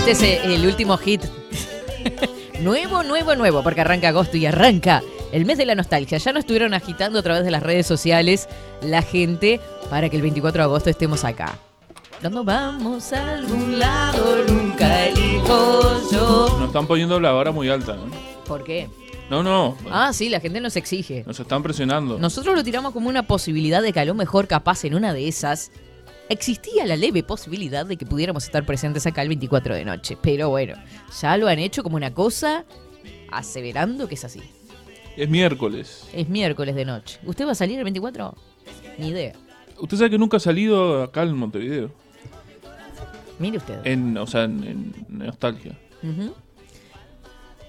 Speaker 2: Este es eh, el último hit. nuevo, nuevo, nuevo, porque arranca agosto y arranca el mes de la nostalgia. Ya nos estuvieron agitando a través de las redes sociales la gente para que el 24 de agosto estemos acá. Cuando vamos a algún lado, nunca elijo yo.
Speaker 3: Nos están poniendo la vara muy alta, ¿no?
Speaker 2: ¿Por qué?
Speaker 3: No, no.
Speaker 2: Ah, sí, la gente nos exige.
Speaker 3: Nos están presionando.
Speaker 2: Nosotros lo tiramos como una posibilidad de que a lo mejor capaz en una de esas existía la leve posibilidad de que pudiéramos estar presentes acá el 24 de noche. Pero bueno, ya lo han hecho como una cosa aseverando que es así.
Speaker 3: Es miércoles.
Speaker 2: Es miércoles de noche. ¿Usted va a salir el 24? Ni idea.
Speaker 3: Usted sabe que nunca ha salido acá en Montevideo.
Speaker 2: Mire usted.
Speaker 3: En, o sea, en, en nostalgia.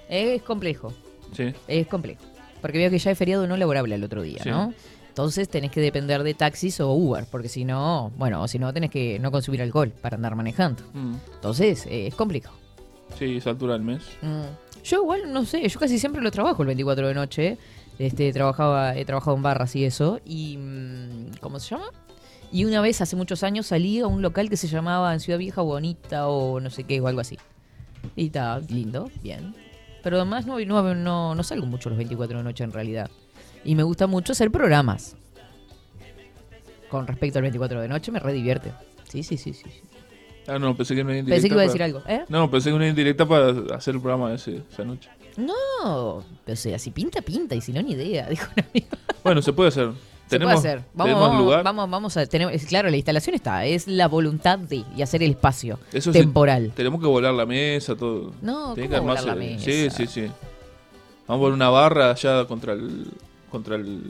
Speaker 2: Es complejo.
Speaker 3: Sí.
Speaker 2: Es complejo. Porque veo que ya es feriado no laborable el otro día,
Speaker 3: Sí.
Speaker 2: ¿no? Entonces tenés que depender de taxis o Uber, porque si no, bueno, si no tenés que no consumir alcohol para andar manejando.
Speaker 3: Mm.
Speaker 2: Entonces, eh, es complejo.
Speaker 3: Sí, es altura del mes.
Speaker 2: Mm. Yo igual, no sé, yo casi siempre lo trabajo el 24 de noche. Este, trabajaba, he trabajado en barras y eso. Y, mm, ¿cómo se llama? Y una vez, hace muchos años, salí a un local que se llamaba en Ciudad Vieja Bonita o no sé qué, o algo así. Y está lindo, bien. Pero además no, no, no, no salgo mucho los 24 de noche en realidad. Y me gusta mucho hacer programas. Con respecto al 24 de noche, me re divierte. Sí, sí, sí, sí. sí.
Speaker 3: Ah, no, pensé que me indirecta
Speaker 2: Pensé que iba a
Speaker 3: para-
Speaker 2: decir algo, ¿eh?
Speaker 3: No, pensé que una indirecta para hacer el programa ese, esa noche.
Speaker 2: No, o sea, si pinta, pinta, y si no, ni idea, dijo un amigo.
Speaker 3: Bueno, se puede hacer.
Speaker 2: Se
Speaker 3: tenemos,
Speaker 2: puede hacer. Vamos,
Speaker 3: tenemos
Speaker 2: vamos,
Speaker 3: lugar.
Speaker 2: vamos, vamos a tener, claro, la instalación está, es la voluntad de y hacer el espacio
Speaker 3: Eso sí,
Speaker 2: temporal.
Speaker 3: tenemos que volar la mesa, todo.
Speaker 2: No, ¿cómo
Speaker 3: que
Speaker 2: volar la
Speaker 3: Sí,
Speaker 2: mesa?
Speaker 3: sí, sí. Vamos a poner una barra allá contra el contra el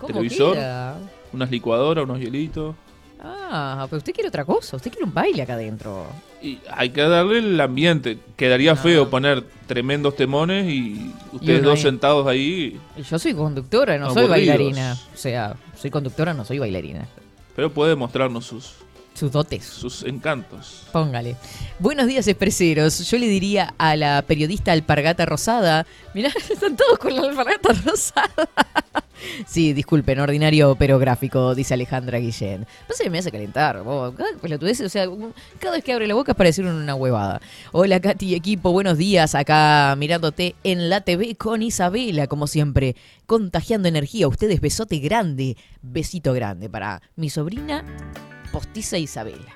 Speaker 2: ¿Cómo
Speaker 3: televisor.
Speaker 2: queda?
Speaker 3: Unas licuadoras, unos hielitos.
Speaker 2: Ah, pero usted quiere otra cosa, usted quiere un baile acá adentro.
Speaker 3: Y hay que darle el ambiente. Quedaría feo poner tremendos temones y ustedes dos
Speaker 2: ahí.
Speaker 3: sentados ahí.
Speaker 2: Yo soy conductora, no soy bailarina. O sea, soy conductora, no soy bailarina.
Speaker 3: Pero puede mostrarnos sus,
Speaker 2: Sus dotes.
Speaker 3: sus encantos.
Speaker 2: Póngale. Buenos días, expreseros. Yo le diría a la periodista Alpargata Rosada. Mirá, están todos con la Alpargata Rosada. sí, disculpen, ordinario pero gráfico, dice Alejandra Guillén. Pasa que me hace calentar. vos. Cada pelotudez, o sea, cada vez que abre la boca es para decir una huevada. Hola, Katy y equipo, buenos días. Acá mirándote en la TV con Isabela, como siempre. Contagiando energía. Ustedes, besote grande. Besito grande para mi sobrina postiza Isabela.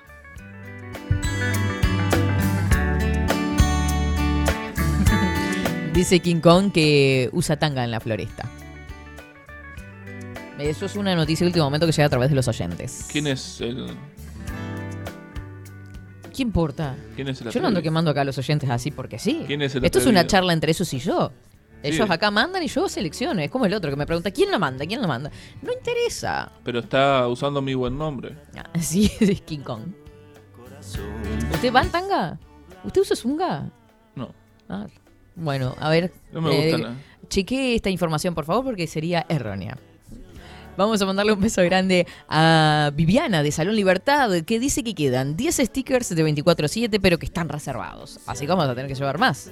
Speaker 2: Dice King Kong que usa tanga en la floresta. Eso es una noticia de último momento que llega a través de los oyentes.
Speaker 3: ¿Quién es el
Speaker 2: ¿Qué importa?
Speaker 3: quién es el
Speaker 2: Yo no ando quemando acá a los oyentes así porque sí.
Speaker 3: ¿Quién es el
Speaker 2: Esto es una charla entre ellos y yo. Ellos
Speaker 3: Sí.
Speaker 2: acá mandan y yo selecciono. Es como el otro que me pregunta, ¿quién lo manda? ¿Quién lo manda? No interesa.
Speaker 3: Pero está usando mi buen nombre.
Speaker 2: Ah, Sí, es King Kong. ¿Usted va en tanga? ¿Usted usa zunga?
Speaker 3: No.
Speaker 2: Ah, bueno, a ver.
Speaker 3: No me gusta nada.
Speaker 2: Chequee esta información, por favor, porque sería errónea. Vamos a mandarle un beso grande a Viviana de Salón Libertad, que dice que quedan 10 stickers de 24-7, pero que están reservados. Así que vamos a tener que llevar más.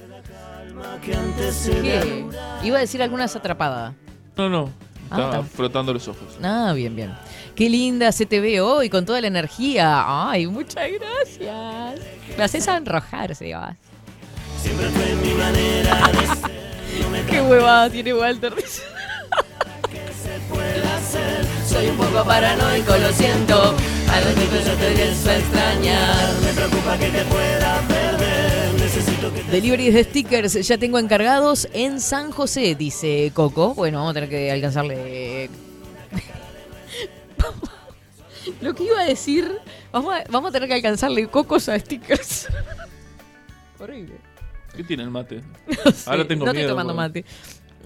Speaker 2: ¿Qué? Iba a decir alguna atrapada.
Speaker 3: No, no.
Speaker 2: Ah,
Speaker 3: Está
Speaker 2: está-
Speaker 3: frotando los ojos.
Speaker 2: Ah, bien, bien. Qué linda se te ve hoy con toda la energía. Ay, muchas gracias. Me haces sonrojar, Sebas.
Speaker 6: Siempre fue mi manera de ser.
Speaker 2: Qué huevada tiene Walter.
Speaker 6: Soy un poco paranoico, lo siento. A lo que yo te pienso extrañar. Me preocupa que te pueda perder.
Speaker 2: Deliveries de stickers ya tengo encargados en San José, dice Coco. Bueno, vamos a tener que alcanzarle. Lo que iba a decir, vamos a, vamos a tener que alcanzarle cocos a stickers. Horrible.
Speaker 3: ¿Qué tiene el mate?
Speaker 2: Sí,
Speaker 3: Ahora tengo
Speaker 2: no
Speaker 3: miedo.
Speaker 2: estoy tomando mate.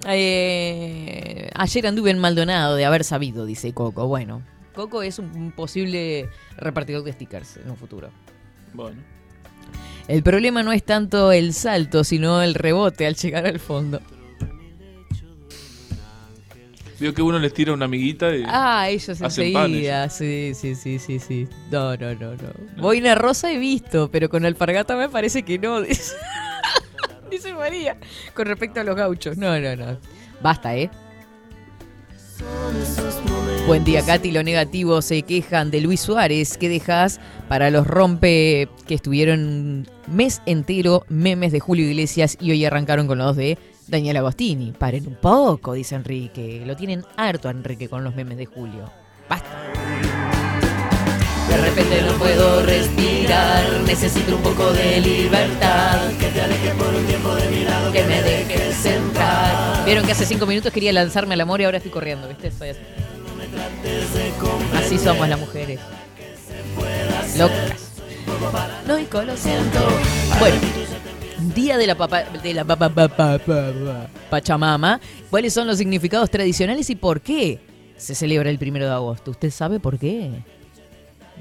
Speaker 2: Eh, ayer anduve en Maldonado de haber sabido, dice Coco. Bueno, Coco es un posible repartidor de stickers en un futuro.
Speaker 3: Bueno.
Speaker 2: El problema no es tanto el salto, sino el rebote al llegar al fondo.
Speaker 3: Vio que uno les tira una amiguita y.
Speaker 2: Ah, ellos enseguida. Sí, sí, sí, sí, sí. No, no, no, no. Boina rosa he visto, pero con alpargata me parece que no. Dice, dice María. Con respecto a los gauchos. No, no, no. Basta, ¿eh? Buen día, Katy. Lo negativo se quejan de Luis Suárez. ¿Qué dejas para los rompe que estuvieron mes entero memes de Julio Iglesias y hoy arrancaron con los de Daniel Agostini? Paren un poco, dice Enrique. Lo tienen harto a Enrique con los memes de Julio. Basta.
Speaker 6: De repente no puedo respirar, necesito un poco de libertad. Que te alejes por un tiempo de mi lado, que me dejes entrar.
Speaker 2: Vieron que hace cinco minutos quería lanzarme al amor y ahora estoy corriendo, ¿viste? Soy así. Así somos las mujeres. Locas. No, y lo siento. Bueno, Día de la, papa, de la papa- papa- papa- Pachamama. ¿Cuáles son los significados tradicionales y por qué se celebra el primero de agosto? ¿Usted sabe por qué?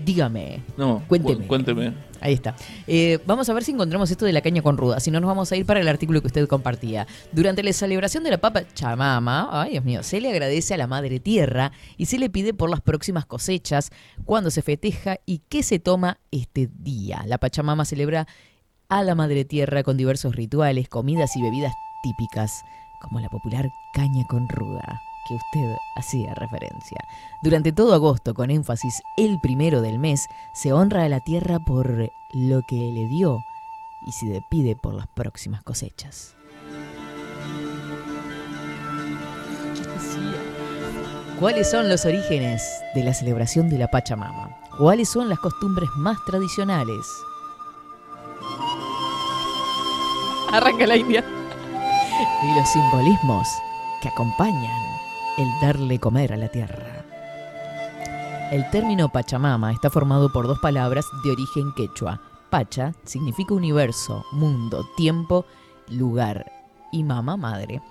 Speaker 2: Dígame.
Speaker 3: No,
Speaker 2: Cuénteme.
Speaker 3: cu- cuénteme.
Speaker 2: Ahí está. Eh, vamos a ver si encontramos esto de la caña con ruda. Si no, nos vamos a ir para el artículo que usted compartía. Durante la celebración de la Papa Chamama, ay Dios mío, se le agradece a la Madre Tierra y se le pide por las próximas cosechas, cuando se festeja y qué se toma este día. La Pachamama celebra a la Madre Tierra con diversos rituales, comidas y bebidas típicas, como la popular caña con ruda. Que usted hacía referencia. Durante todo agosto, con énfasis el primero del mes, se honra a la tierra por lo que le dio y se pide por las próximas cosechas. ¿Cuáles son los orígenes de la celebración de la Pachamama? ¿Cuáles son las costumbres más tradicionales? Arranca la India. Y los simbolismos que acompañan el darle comer a la tierra. El término Pachamama está formado por dos palabras de origen quechua. Pacha significa universo, mundo, tiempo, lugar y mama madre.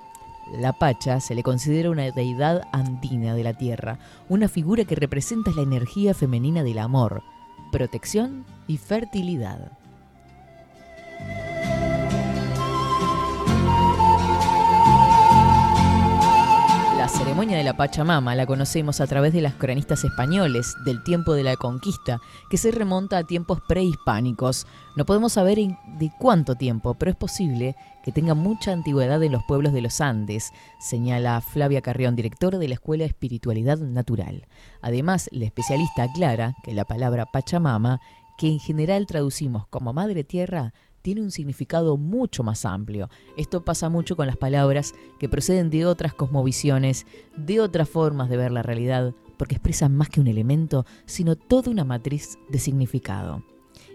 Speaker 2: La Pacha se le considera una deidad andina de la tierra, una figura que representa la energía femenina del amor, protección y fertilidad. Ceremonia de la Pachamama la conocemos a través de las cronistas españoles del tiempo de la conquista, que se remonta a tiempos prehispánicos. No podemos saber de cuánto tiempo, pero es posible que tenga mucha antigüedad en los pueblos de los Andes, señala Flavia Carrión, directora de la Escuela de Espiritualidad Natural. Además, la especialista aclara que la palabra Pachamama, que en general traducimos como Madre Tierra, tiene un significado mucho más amplio. Esto pasa mucho con las palabras que proceden de otras cosmovisiones, de otras formas de ver la realidad, porque expresan más que un elemento, sino toda una matriz de significado.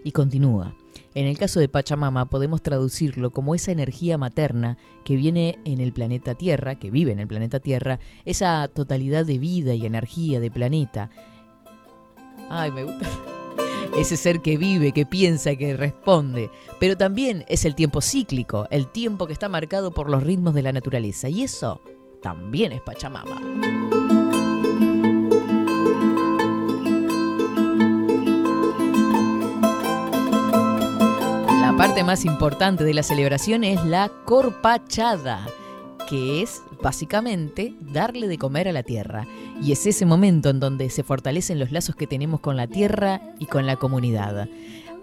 Speaker 2: Y continúa. En el caso de Pachamama podemos traducirlo como esa energía materna que viene en el planeta Tierra, que vive en el planeta Tierra, esa totalidad de vida y energía de planeta. Ay, me gusta. Ese ser que vive, que piensa, que responde. Pero también es el tiempo cíclico, el tiempo que está marcado por los ritmos de la naturaleza. Y eso también es Pachamama. La parte más importante de la celebración es la corpachada, que es básicamente darle de comer a la tierra. Y es ese momento en donde se fortalecen los lazos que tenemos con la tierra y con la comunidad.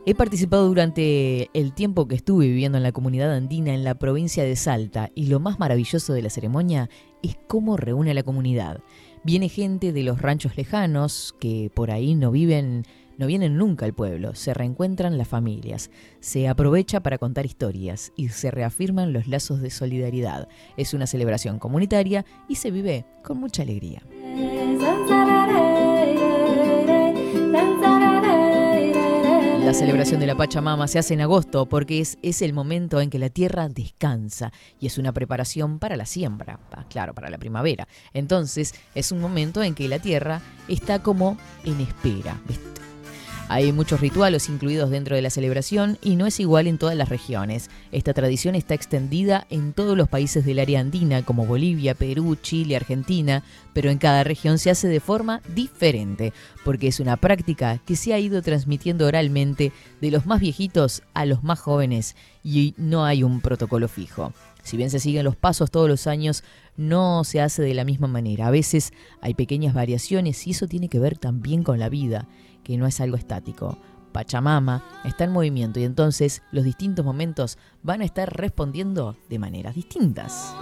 Speaker 2: He participado durante el tiempo que estuve viviendo en la comunidad andina en la provincia de Salta y lo más maravilloso de la ceremonia es cómo reúne a la comunidad. Viene gente de los ranchos lejanos que por ahí no viven, no vienen nunca al pueblo, se reencuentran las familias, se aprovecha para contar historias y se reafirman los lazos de solidaridad. Es una celebración comunitaria y se vive con mucha alegría. La celebración de la Pachamama se hace en agosto porque es, el momento en que la tierra descansa y es una preparación para la siembra, claro, para la primavera. Entonces es un momento en que la tierra está como en espera. Hay muchos rituales incluidos dentro de la celebración y no es igual en todas las regiones. Esta tradición está extendida en todos los países del área andina como Bolivia, Perú, Chile, Argentina, pero en cada región se hace de forma diferente, porque es una práctica que se ha ido transmitiendo oralmente de los más viejitos a los más jóvenes y no hay un protocolo fijo. Si bien se siguen los pasos todos los años, no se hace de la misma manera. A veces hay pequeñas variaciones y eso tiene que ver también con la vida, que no es algo estático. Pachamama está en movimiento y entonces los distintos momentos van a estar respondiendo de maneras distintas.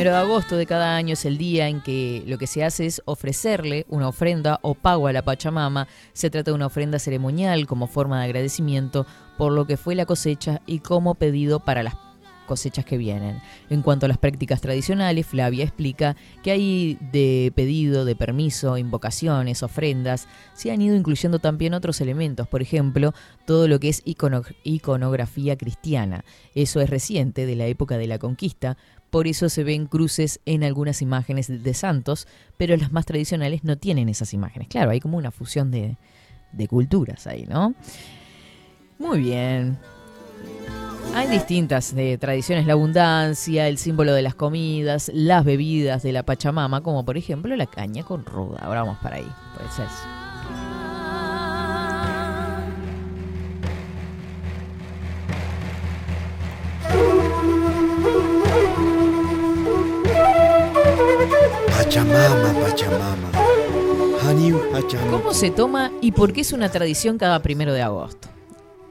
Speaker 2: Primero de agosto de cada año es el día en que lo que se hace es ofrecerle una ofrenda o pago a la Pachamama. Se trata de una ofrenda ceremonial como forma de agradecimiento por lo que fue la cosecha y como pedido para las cosechas que vienen. En cuanto a las prácticas tradicionales, Flavia explica que hay de pedido, de permiso, invocaciones, ofrendas, se han ido incluyendo también otros elementos, por ejemplo, todo lo que es icono- iconografía cristiana. Eso es reciente, de la época de la conquista, por eso se ven cruces en algunas imágenes de- santos, pero las más tradicionales no tienen esas imágenes. Claro, hay como una fusión de, de culturas ahí, ¿no? Muy bien. Hay distintas eh, tradiciones, la abundancia, el símbolo de las comidas, las bebidas de la Pachamama, como por ejemplo la caña con ruda. Ahora vamos para ahí. Puede ser.
Speaker 7: Pachamama, Pachamama.
Speaker 2: ¿Cómo se toma y por qué es una tradición cada primero de agosto?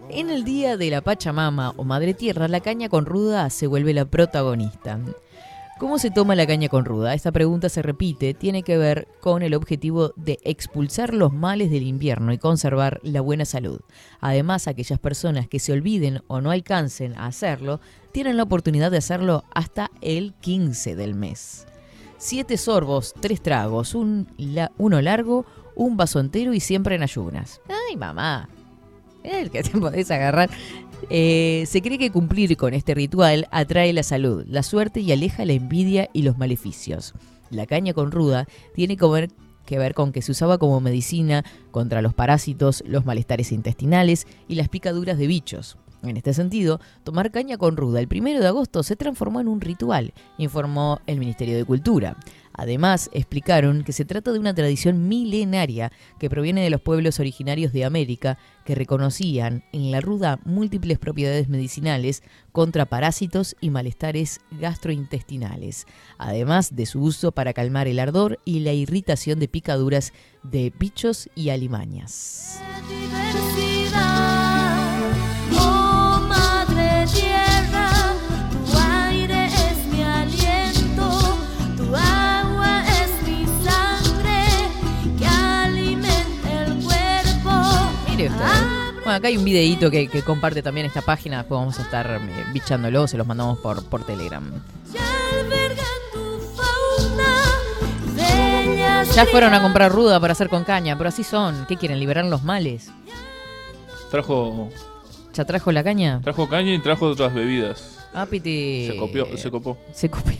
Speaker 2: En el día de la Pachamama o Madre Tierra, la caña con ruda se vuelve la protagonista. ¿Cómo se toma la caña con ruda? Esta pregunta se repite, tiene que ver con el objetivo de expulsar los males del invierno y conservar la buena salud. Además, aquellas personas que se olviden o no alcancen a hacerlo, tienen la oportunidad de hacerlo hasta el 15 del mes. Siete sorbos, tres tragos, un uno largo, un vaso entero y siempre en ayunas. Ay, mamá. El que te podés agarrar. Eh, se cree que cumplir con este ritual atrae la salud, la suerte y aleja la envidia y los maleficios. La caña con ruda tiene que ver, que ver con que se usaba como medicina contra los parásitos, los malestares intestinales y las picaduras de bichos. En este sentido, tomar caña con ruda el primero de agosto se transformó en un ritual, informó el Ministerio de Cultura. Además, explicaron que se trata de una tradición milenaria que proviene de los pueblos originarios de América que reconocían en la ruda múltiples propiedades medicinales contra parásitos y malestares gastrointestinales, además de su uso para calmar el ardor y la irritación de picaduras de bichos y alimañas. Bueno, acá hay un videíto que, que comparte también esta página, después vamos a estar eh, bichándolo, se los mandamos por, por Telegram. Ya fueron a comprar ruda para hacer con caña, pero así son. ¿Qué quieren? ¿Liberar los males?
Speaker 3: Trajo,
Speaker 2: ¿Ya trajo la caña?
Speaker 3: trajo caña y trajo otras bebidas.
Speaker 2: Ah, piti.
Speaker 3: Se copió, se copó.
Speaker 2: Se copió.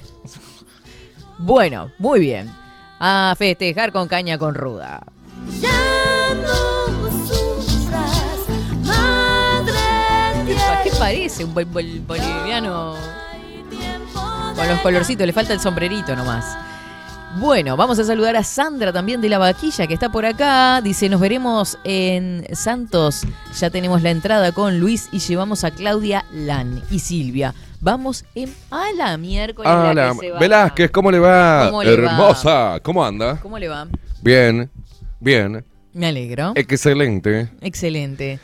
Speaker 2: Bueno, muy bien. A festejar con caña con ruda.
Speaker 8: Ya no
Speaker 2: parece un bol- bol- boliviano con los colorcitos? Le falta el sombrerito nomás. Bueno, vamos a saludar a Sandra también de la vaquilla que está por acá. Dice, nos veremos en Santos. Ya tenemos la entrada con Luis y llevamos a Claudia Lan y Silvia. Vamos en, a la miércoles. la
Speaker 7: Hola,
Speaker 2: que se va.
Speaker 7: Velázquez, ¿cómo le va?
Speaker 2: ¿Cómo le va?
Speaker 7: Hermosa, ¿cómo anda?
Speaker 2: ¿Cómo le va?
Speaker 7: Bien, bien,
Speaker 2: Me alegro.
Speaker 7: excelente.
Speaker 2: Excelente.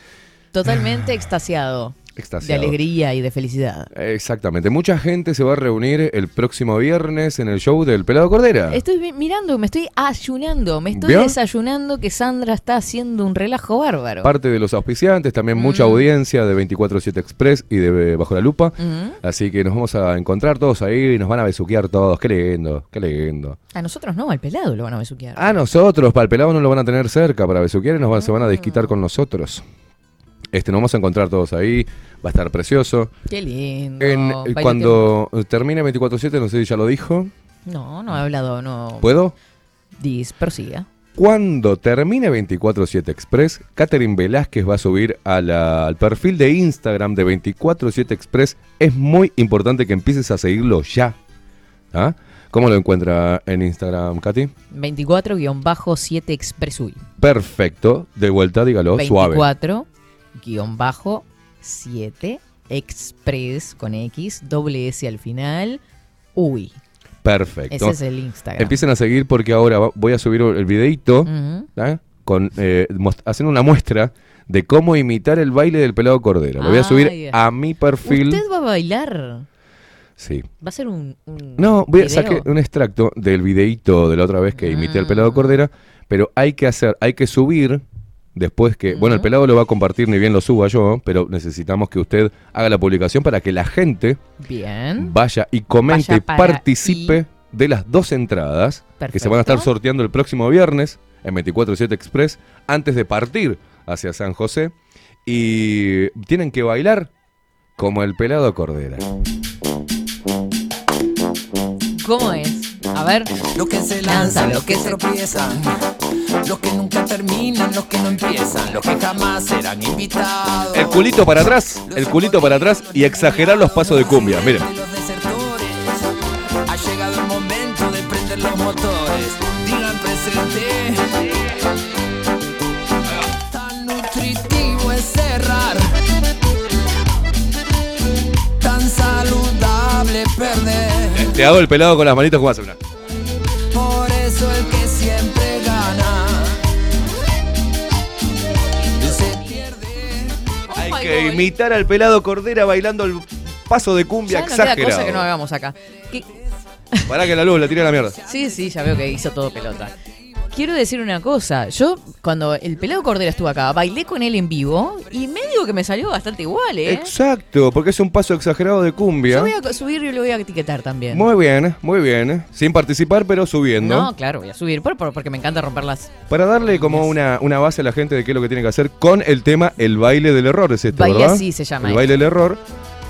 Speaker 2: Totalmente extasiado.
Speaker 7: Extasiado.
Speaker 2: De alegría y de felicidad.
Speaker 7: Exactamente. Mucha gente se va a reunir el próximo viernes en el show del Pelado Cordera.
Speaker 2: Estoy mirando, me estoy ayunando, me estoy
Speaker 7: ¿Vio?
Speaker 2: desayunando que Sandra está haciendo un relajo bárbaro.
Speaker 7: Parte de los auspiciantes, también mucha
Speaker 2: Mm.
Speaker 7: audiencia de 24-7 Express y de Bajo la Lupa.
Speaker 2: Mm.
Speaker 7: Así que nos vamos a encontrar todos ahí y nos van a besuquear todos. Qué lindo, qué lindo.
Speaker 2: A nosotros no, al pelado lo van a besuquear.
Speaker 7: A nosotros, para el pelado no lo van a tener cerca para besuquear y nos van- se van a desquitar con nosotros. Este, nos vamos a encontrar todos ahí, va a estar precioso.
Speaker 2: Qué lindo.
Speaker 7: En-
Speaker 2: Bailate-
Speaker 7: cuando termine 24-7, no sé si ya lo dijo.
Speaker 2: No, no he hablado, no.
Speaker 7: ¿Puedo?
Speaker 2: Dis, prosiga.
Speaker 7: Cuando termine 24-7 Express, Catherine Velázquez va a subir a la- al perfil de Instagram de 24-7 Express. Es muy importante que empieces a seguirlo ya. ¿Ah? ¿Cómo lo encuentra en Instagram, Katy?
Speaker 2: 24-7 Expresui.
Speaker 7: Perfecto. De vuelta, dígalo, suave.
Speaker 2: 24-7 Express con X, doble S al final. Uy.
Speaker 7: Perfecto.
Speaker 2: Ese es el Instagram.
Speaker 7: Empiecen a seguir porque ahora voy a subir el videito. ¿ah? con, eh, mos- haciendo una muestra de cómo imitar el baile del pelado cordero. Lo voy a
Speaker 2: Ay,
Speaker 7: subir a mi perfil.
Speaker 2: ¿Usted va a bailar?
Speaker 7: Sí.
Speaker 2: ¿Va a ser un, un
Speaker 7: No, voy a saqué un extracto del videíto de la otra vez que imité al pelado Cordera, pero hay que hacer, hay que subir después que, bueno, el pelado lo va a compartir ni bien lo suba yo, pero necesitamos que usted haga la publicación para que la gente
Speaker 2: Bien.
Speaker 7: vaya y comente
Speaker 2: Vaya
Speaker 7: y participe de las dos entradas que se van a estar
Speaker 2: Perfecto.
Speaker 7: sorteando el próximo viernes en 24-7 Express antes de partir hacia San José y tienen que bailar como el pelado Cordera.
Speaker 2: ¿Cómo es? Ver.
Speaker 4: Los que se lanzan, los que se tropiezan, los que nunca terminan, los que no empiezan, los que jamás serán invitados.
Speaker 7: El culito para atrás, el culito para atrás y exagerar los pasos de cumbia. Miren.
Speaker 4: Ha llegado el momento de prender los motores. Digan presente. Tan nutritivo es cerrar, tan saludable perder.
Speaker 7: Te hago el pelado con las manitas como hace una. Imitar al pelado Cordera bailando el paso de cumbia
Speaker 2: Ya no queda
Speaker 7: exagerado.
Speaker 2: cosa que no hagamos acá. ¿Qué-
Speaker 7: Pará que la luz la tira a la mierda.
Speaker 2: Sí, sí, ya veo que hizo todo pelota. Quiero decir una cosa. Yo, cuando el pelado Cordera estuvo acá, bailé con él en vivo y me digo que me salió bastante igual, ¿eh?
Speaker 7: Exacto, porque es un paso exagerado de cumbia.
Speaker 2: Yo voy a subir y lo voy a etiquetar también.
Speaker 7: Muy bien, muy bien. Sin participar, pero subiendo.
Speaker 2: No, claro, voy a subir por- por- porque me encanta romperlas.
Speaker 7: Para darle como una, una base a la gente de qué es lo que tiene que hacer con el tema El baile del error, es esto,
Speaker 2: Baile
Speaker 7: ¿verdad?
Speaker 2: así se llama
Speaker 7: El
Speaker 2: esto.
Speaker 7: baile del error,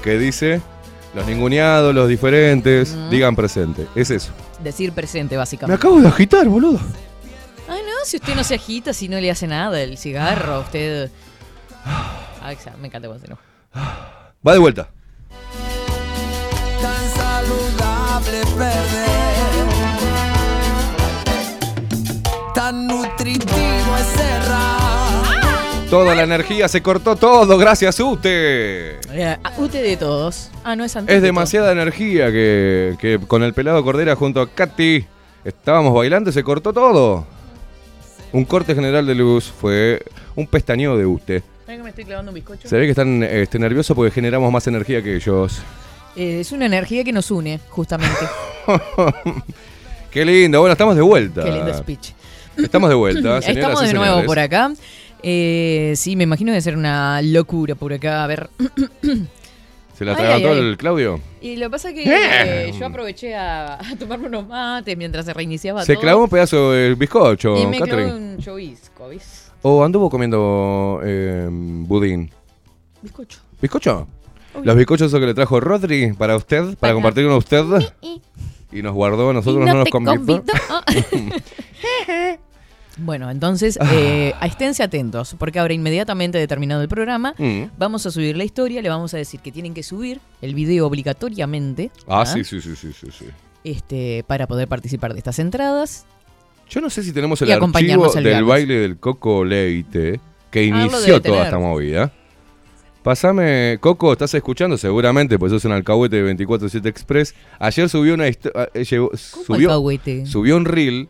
Speaker 7: que dice los ninguneados, los diferentes,
Speaker 2: Mm.
Speaker 7: digan presente. Es eso.
Speaker 2: Decir presente,
Speaker 7: Me
Speaker 2: básicamente.
Speaker 7: acabo de agitar, boludo.
Speaker 2: Ay, no, si usted no se agita, si no le hace nada el cigarro, usted. Ay, exa- me encanta cuando se enoja.
Speaker 7: Va de vuelta.
Speaker 4: Tan saludable perder. Tan nutritivo es cerrar.
Speaker 7: Toda la energía se cortó todo, gracias Ute.
Speaker 2: Eh, ah, usted de todos. Ah, no es antes.
Speaker 7: Es demasiada energía que, que con el pelado Cordera junto a Katy estábamos bailando y se cortó todo. Un corte general de luz fue un pestañeo de Ute.
Speaker 2: que me estoy clavando un bizcocho?
Speaker 7: Se ve que están este, nerviosos porque generamos más energía que ellos.
Speaker 2: Eh, es una energía que nos une, justamente.
Speaker 7: Qué lindo. Bueno, estamos de vuelta.
Speaker 2: Qué lindo speech.
Speaker 7: Estamos de vuelta. señoras
Speaker 2: Estamos de nuevo por acá. Eh, sí, me imagino que ser una locura por acá. A ver.
Speaker 7: ¿Se la atragantó el Claudio?
Speaker 2: Y lo que pasa es que eh, yo aproveché a, a tomarme unos mates mientras se reiniciaba
Speaker 7: Se
Speaker 2: todo.
Speaker 7: clavó un pedazo de bizcocho,
Speaker 2: Y me clavó
Speaker 7: Catherine.
Speaker 2: un chovisco, ¿vis?
Speaker 7: O anduvo comiendo eh, budín.
Speaker 2: Bizcocho.
Speaker 7: ¿Bizcocho? Los bizcochos son que le trajo Rodri para usted, para
Speaker 2: Para-
Speaker 7: compartir con usted. Y nos guardó, a nosotros
Speaker 2: Y
Speaker 7: no,
Speaker 2: no
Speaker 7: nos convidó.
Speaker 2: Bueno, entonces, eh, esténse atentos, porque ahora inmediatamente terminado el programa,
Speaker 7: Mm.
Speaker 2: vamos a subir la historia, le vamos a decir que tienen que subir el video obligatoriamente.
Speaker 7: Ah,
Speaker 2: ¿ah?
Speaker 7: sí, sí, sí, sí, sí, sí.
Speaker 2: Este, para poder participar de estas entradas.
Speaker 7: Yo no sé si tenemos el archivo del
Speaker 2: viernes.
Speaker 7: baile del Coco Leite que
Speaker 2: Ah,
Speaker 7: inició toda esta movida. Pasame, Coco, ¿estás escuchando? Seguramente, pues sos un alcahuete de 24-7 Express. Ayer subió una historia. subió,
Speaker 2: alcahuete?
Speaker 7: subió un reel,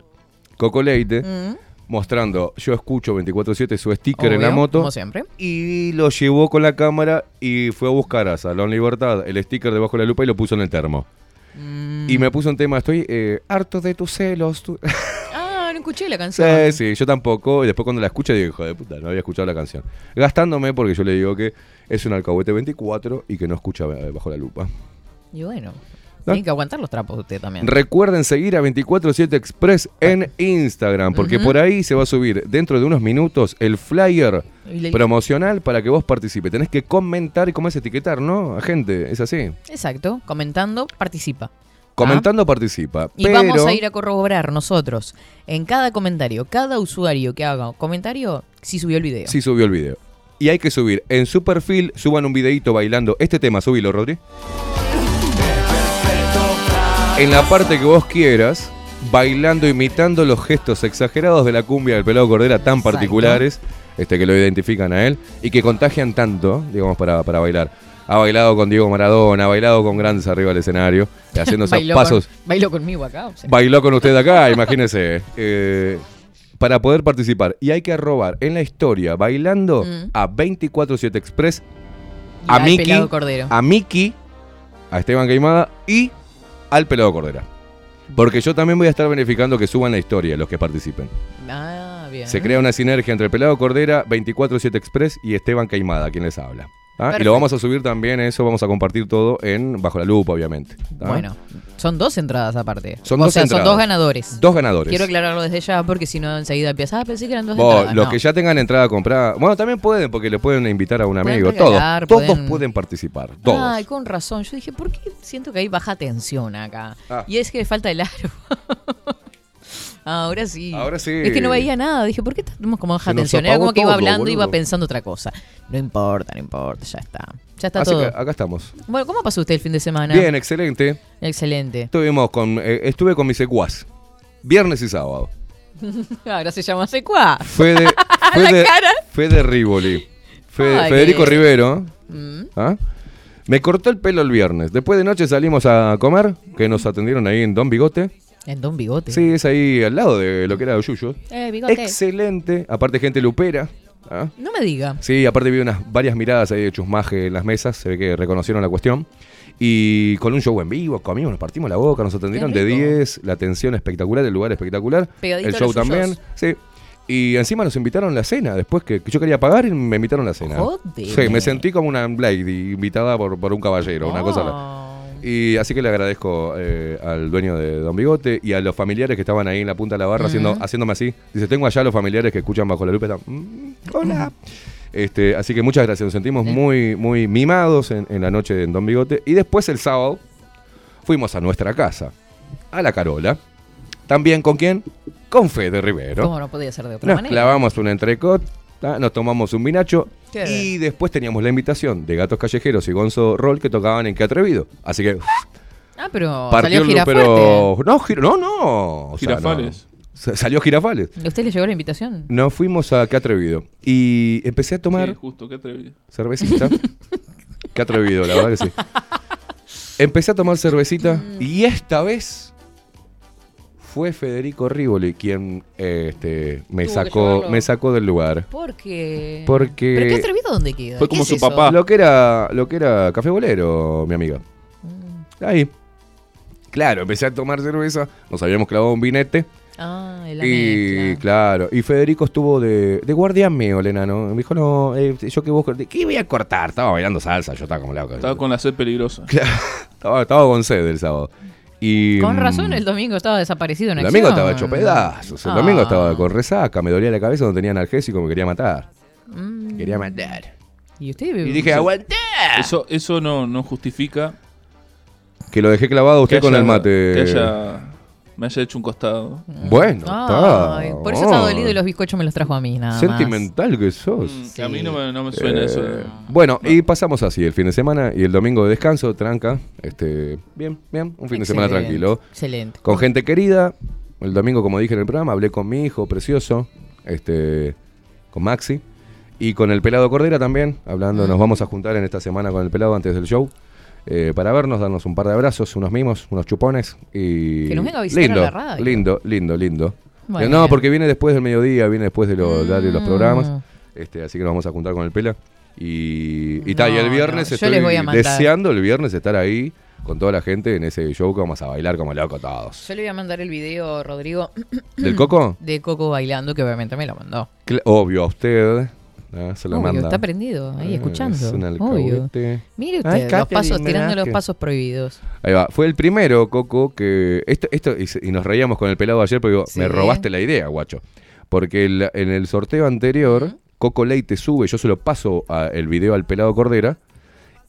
Speaker 7: Coco Leite,
Speaker 2: Mm.
Speaker 7: Mostrando, yo escucho 24-7 su sticker en la moto.
Speaker 2: como siempre.
Speaker 7: Y lo llevó con la cámara y fue a buscar a Salón Libertad el sticker debajo de la lupa y lo puso en el termo.
Speaker 2: Mm.
Speaker 7: Y me puso un tema, estoy eh, harto de tus celos. tu-
Speaker 2: Ah, no escuché la canción.
Speaker 7: Sí, sí, yo tampoco. Y después cuando la escuché digo, hijo de puta, no había escuchado la canción. Gastándome porque yo le digo que es un alcahuete 24 y que no escucha eh, bajo la lupa.
Speaker 2: Y bueno,
Speaker 7: ¿No?
Speaker 2: tiene que aguantar los trapos usted también.
Speaker 7: Recuerden seguir a 247 Express en Instagram, porque por ahí se va a subir dentro de unos minutos el flyer promocional para que vos participes. Tenés que comentar y cómo es etiquetar, ¿no? A gente, es así.
Speaker 2: Exacto, comentando, participa.
Speaker 7: Comentando participa.
Speaker 2: Ah. Y
Speaker 7: pero
Speaker 2: vamos a ir a corroborar nosotros en cada comentario, cada usuario que haga comentario, si subió el video.
Speaker 7: sí subió el video. Y hay que subir en su perfil, suban un videito bailando este tema, subilo, Rodri. En la parte que vos quieras, bailando, imitando los gestos exagerados de la cumbia del pelado cordera tan
Speaker 2: Exacto.
Speaker 7: particulares, este que lo identifican a él y que contagian tanto, digamos, para, para bailar. Ha bailado con Diego Maradona, ha bailado con grandes arriba del escenario, haciendo esos
Speaker 2: Bailó
Speaker 7: pasos.
Speaker 2: con- bailó conmigo acá. o sea.
Speaker 7: Bailó con usted acá, imagínese. Eh, para poder participar. Y hay que robar en la historia, bailando
Speaker 2: Mm.
Speaker 7: a 247 Express,
Speaker 2: Y
Speaker 7: a Miki, a Miki, a Esteban Queimada y al Pelado Cordera. Porque yo también voy a estar verificando que suban la historia los que participen.
Speaker 2: Ah, bien.
Speaker 7: Se crea una sinergia entre el Pelado Cordera, 247 Express y Esteban Queimada, quien les habla. ¿Ah? Y lo vamos a subir también, eso vamos a compartir todo en Bajo la Lupa, obviamente. ¿Ah?
Speaker 2: Bueno, son dos entradas aparte.
Speaker 7: Son
Speaker 2: o
Speaker 7: dos
Speaker 2: sea,
Speaker 7: entradas.
Speaker 2: son dos ganadores.
Speaker 7: Dos ganadores.
Speaker 2: Quiero aclararlo desde ya porque si no enseguida empieza, ah, pensé que eran dos
Speaker 7: Vos,
Speaker 2: entradas.
Speaker 7: los
Speaker 2: No.
Speaker 7: que ya tengan entrada comprada, bueno, también pueden porque le pueden invitar a un
Speaker 2: Pueden
Speaker 7: amigo.
Speaker 2: regalar,
Speaker 7: todos, todos
Speaker 2: pueden-
Speaker 7: pueden participar. Todos.
Speaker 2: Ay, con razón. Yo dije, ¿por qué siento que hay baja tensión acá?
Speaker 7: Ah.
Speaker 2: Y es que falta el aro. Ahora sí.
Speaker 7: Ahora sí.
Speaker 2: Es que no veía nada. Dije, ¿por qué estamos como baja tensión? Era como que iba
Speaker 7: todo,
Speaker 2: hablando y iba
Speaker 7: boludo.
Speaker 2: pensando otra cosa. No importa, no importa, ya está. Ya está
Speaker 7: Así
Speaker 2: todo.
Speaker 7: que acá estamos.
Speaker 2: Bueno, ¿cómo pasó usted el fin de semana?
Speaker 7: Bien, excelente.
Speaker 2: Excelente.
Speaker 7: Estuvimos con, eh, estuve con mis secuaz. Viernes y sábado.
Speaker 2: Ahora se llama Secua.
Speaker 7: Fede,
Speaker 2: La
Speaker 7: Fede,
Speaker 2: cara.
Speaker 7: Fede Rivoli. Fe-
Speaker 2: Ay,
Speaker 7: Federico
Speaker 2: qué-
Speaker 7: Rivero.
Speaker 2: Mm.
Speaker 7: ¿Ah? Me cortó el pelo el viernes. Después de noche salimos a comer, que nos atendieron ahí en Don Bigote.
Speaker 2: En Don Bigote.
Speaker 7: Sí, es ahí al lado de lo que era Yuyo.
Speaker 2: Eh, bigote.
Speaker 7: Excelente. Aparte, gente lupera. ¿Ah?
Speaker 2: No me diga.
Speaker 7: Sí, aparte vi unas varias miradas ahí de chusmaje en las mesas, se ve que reconocieron la cuestión. Y con un show en vivo, comimos, nos partimos la boca, nos atendieron de
Speaker 2: rico.
Speaker 7: 10, la atención espectacular, el lugar espectacular,
Speaker 2: Pegadito
Speaker 7: el show también. Sí. Y encima nos invitaron a la cena, después que, que yo quería pagar y me invitaron a la cena.
Speaker 2: Jódeme.
Speaker 7: Sí, me sentí como una Blade invitada por, por un caballero, una cosa. Y así que le agradezco eh, al dueño de Don Bigote y a los familiares que estaban ahí en la punta de la barra haciendo, haciéndome así. Dice, tengo allá los familiares que escuchan bajo la lupa. y están, "Mm, hola. Este, así que muchas gracias, nos sentimos muy, muy mimados en, en la noche de Don Bigote. Y después el sábado fuimos a nuestra casa, a la Carola. También con quién? Con Fede Rivero.
Speaker 2: ¿Cómo no podía ser de otra
Speaker 7: Nos
Speaker 2: manera?
Speaker 7: clavamos un entrecot, ¿tá? nos tomamos un vinacho
Speaker 2: Qué
Speaker 7: y después teníamos la invitación de Gatos Callejeros y Gonzo Roll que tocaban en Qué Atrevido. Así que
Speaker 2: Ah, pero
Speaker 7: partió
Speaker 2: salió
Speaker 7: pero no, no, no. o sea,
Speaker 3: Girafales.
Speaker 7: no. Salió Girafales.
Speaker 2: ¿A usted le llegó la invitación?
Speaker 7: Nos fuimos a Qué Atrevido y empecé a tomar
Speaker 3: Sí, justo, qué atrevido.
Speaker 7: cervecita. Qué atrevido, la verdad que sí. Empecé a tomar cervecita y esta vez fue Federico Rivoli quien eh, este, me sacó me sacó del lugar.
Speaker 2: Porque.
Speaker 7: Porque
Speaker 2: ¿Pero qué atrevido dónde queda?
Speaker 3: Fue
Speaker 2: ¿Qué
Speaker 3: como
Speaker 2: es
Speaker 3: su
Speaker 2: eso?
Speaker 3: papá.
Speaker 7: Lo que era lo que era café bolero, mi amiga.
Speaker 2: Mm.
Speaker 7: Ahí. Claro, empecé a tomar cerveza, nos habíamos clavado un vinete
Speaker 2: Ah, la
Speaker 7: y
Speaker 2: mezcla.
Speaker 7: claro, y Federico estuvo de, de guardián mío, el enano. Me dijo, "No, eh, yo que vos ¿qué voy a cortar?" Estaba bailando salsa, yo estaba como loco.
Speaker 3: Estaba con la sed peligrosa.
Speaker 7: Estaba, estaba con sed el sábado. Y,
Speaker 2: Con
Speaker 7: mm,
Speaker 2: razón, el domingo estaba desaparecido en
Speaker 7: El
Speaker 2: acción.
Speaker 7: domingo estaba hecho pedazos. El
Speaker 2: Ah.
Speaker 7: domingo estaba con resaca, me dolía la cabeza, no tenía analgésico, me quería matar.
Speaker 2: Mm.
Speaker 7: Quería matar.
Speaker 2: Y usted
Speaker 7: Y dije, aguanté.
Speaker 3: Eso, eso no, no justifica
Speaker 7: Que lo dejé clavado a usted con
Speaker 3: haya-
Speaker 7: el mate.
Speaker 3: que haya- me haya hecho un costado.
Speaker 7: Bueno,
Speaker 2: Ay,
Speaker 7: está.
Speaker 2: por eso está
Speaker 7: Oh.
Speaker 2: dolido y los bizcochos me los trajo a mí, nada más.
Speaker 7: Sentimental que sos.
Speaker 3: Mm, que A mí no me, no me suena
Speaker 7: Eh,
Speaker 3: eso.
Speaker 7: Bueno, y pasamos así el fin de semana y el domingo de descanso, tranca. Este, bien, bien, un fin de semana tranquilo.
Speaker 2: Excelente.
Speaker 7: Con gente querida. El domingo, como dije en el programa, hablé con mi hijo precioso, este, con Maxi. Y con el pelado Cordera también, hablando,
Speaker 2: Mm.
Speaker 7: nos vamos a juntar en esta semana con el pelado antes del show. Eh, para vernos, darnos un par de abrazos, unos mimos, unos chupones y...
Speaker 2: Que nos venga a visitar a
Speaker 7: lindo,
Speaker 2: la radio.
Speaker 7: Lindo, lindo, lindo.
Speaker 2: Bueno.
Speaker 7: No, porque viene después del mediodía, viene después de los horarios de los
Speaker 2: Mm.
Speaker 7: programas. Este, así que nos vamos a juntar con el Pela. Y, y, ta, y el viernes
Speaker 2: no,
Speaker 7: estoy deseando el viernes estar ahí con toda la gente en ese show que vamos a bailar como locos todos.
Speaker 2: Yo le voy a mandar el video, Rodrigo,
Speaker 7: ¿Del Coco?
Speaker 2: de Coco bailando, que obviamente me lo mandó.
Speaker 7: Obvio, a usted. ¿Eh? Se lo
Speaker 2: Obvio,
Speaker 7: manda.
Speaker 2: está prendido ahí
Speaker 7: Eh,
Speaker 2: escuchando.
Speaker 7: es un alcahuete.
Speaker 2: Mire usted,
Speaker 7: Ay,
Speaker 2: los
Speaker 7: Catherine
Speaker 2: pasos, tirando los pasos prohibidos.
Speaker 7: Ahí va. Fue el primero, Coco, que. Esto, esto, y, se- y nos reíamos con el pelado ayer porque digo,
Speaker 2: Sí.
Speaker 7: me robaste la idea, guacho. Porque el- en el sorteo anterior, Coco Leite sube, yo se lo paso a- el video al pelado Cordera,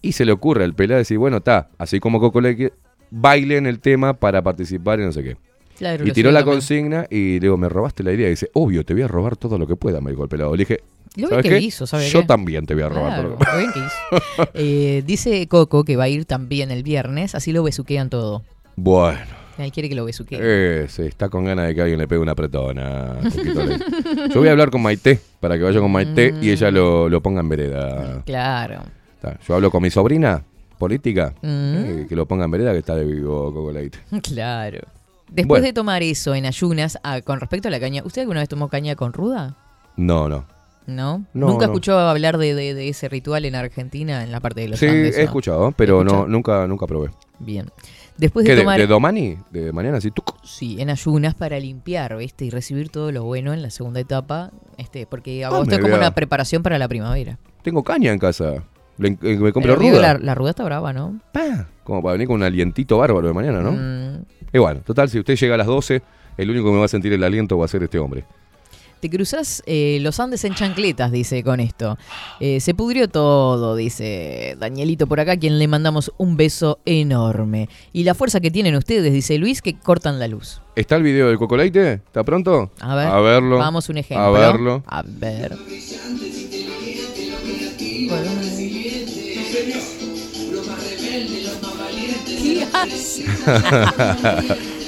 Speaker 7: y se le ocurre al pelado decir, bueno, está, así como Coco Leite, bailen el tema para participar y no sé qué.
Speaker 2: Claro,
Speaker 7: y
Speaker 2: lo
Speaker 7: tiró la
Speaker 2: también.
Speaker 7: consigna y le digo, me robaste la idea. Y dice, obvio, te voy a robar todo lo que pueda, me dijo el pelado. Le dije,
Speaker 2: Lo bien
Speaker 7: ¿sabes
Speaker 2: que
Speaker 7: qué?
Speaker 2: hizo, ¿sabe
Speaker 7: Yo
Speaker 2: qué?
Speaker 7: también te voy a robar
Speaker 2: Claro,
Speaker 7: lo que
Speaker 2: lo bien que hizo. Eh, dice Coco que va a ir también el viernes, así lo besuquean todo.
Speaker 7: Bueno.
Speaker 2: Él quiere que lo besuqueen.
Speaker 7: Eh, sí, está con ganas de que alguien le pegue una Leite. Yo voy a hablar con Maite para que vaya con Maite y ella lo, lo ponga en vereda.
Speaker 2: Claro.
Speaker 7: Yo hablo con mi sobrina política
Speaker 2: Mm.
Speaker 7: eh, que lo ponga en vereda que está de vivo Coco Leite.
Speaker 2: Claro. Después
Speaker 7: Bueno.
Speaker 2: de tomar eso en ayunas, ah, con respecto a la caña, ¿usted alguna vez tomó caña con ruda?
Speaker 7: No, no.
Speaker 2: ¿No?
Speaker 7: No,
Speaker 2: ¿Nunca
Speaker 7: no.
Speaker 2: escuchó hablar de, de- de ese ritual en Argentina, en la parte de los
Speaker 7: Sí,
Speaker 2: Andes?
Speaker 7: he escuchado, pero no, nunca, nunca probé.
Speaker 2: Bien. Después
Speaker 7: ¿Qué,
Speaker 2: de tomar...
Speaker 7: de Domani? ¿De mañana? ¿Sí? ¿Tuc?
Speaker 2: Sí, en ayunas para limpiar, ¿viste? Y recibir todo lo bueno en la segunda etapa, este, porque
Speaker 7: Ah,
Speaker 2: a vos
Speaker 7: me
Speaker 2: esto es como
Speaker 7: vea.
Speaker 2: una preparación para la primavera.
Speaker 7: Tengo caña en casa. Le- eh, me compro
Speaker 2: Pero,
Speaker 7: ruda.
Speaker 2: La, la ruda está brava, ¿no?
Speaker 7: Como para venir con un alientito bárbaro de mañana, ¿no?
Speaker 2: Mm.
Speaker 7: Y bueno, total, si usted llega a las 12, el único que me va a sentir el aliento va a ser este hombre.
Speaker 2: Te cruzas eh, los Andes en chancletas, dice con esto. Eh, se pudrió todo, dice Danielito por acá, quien le mandamos un beso enorme. Y la fuerza que tienen ustedes, dice Luis, que cortan la luz.
Speaker 7: ¿Está el video del Coco Leite? ¿Está pronto?
Speaker 2: A ver,
Speaker 7: A verlo.
Speaker 2: vamos un ejemplo.
Speaker 7: A verlo.
Speaker 2: A ver.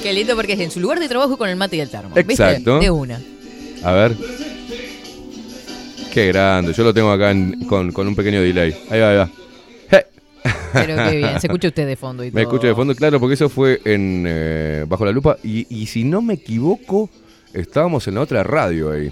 Speaker 2: ¿Qué lindo porque es en su lugar de trabajo con el mate y el termo. ¿viste?
Speaker 7: Exacto.
Speaker 2: De una.
Speaker 7: A ver. Qué grande. Yo lo tengo acá en- con, con un pequeño delay. Ahí va, ahí va.
Speaker 2: Pero qué bien. Se escucha usted de fondo y
Speaker 7: Me
Speaker 2: todo.
Speaker 7: escucho de fondo, claro, porque eso fue en eh, Bajo la Lupa. Y, y si no me equivoco, estábamos en la otra radio ahí.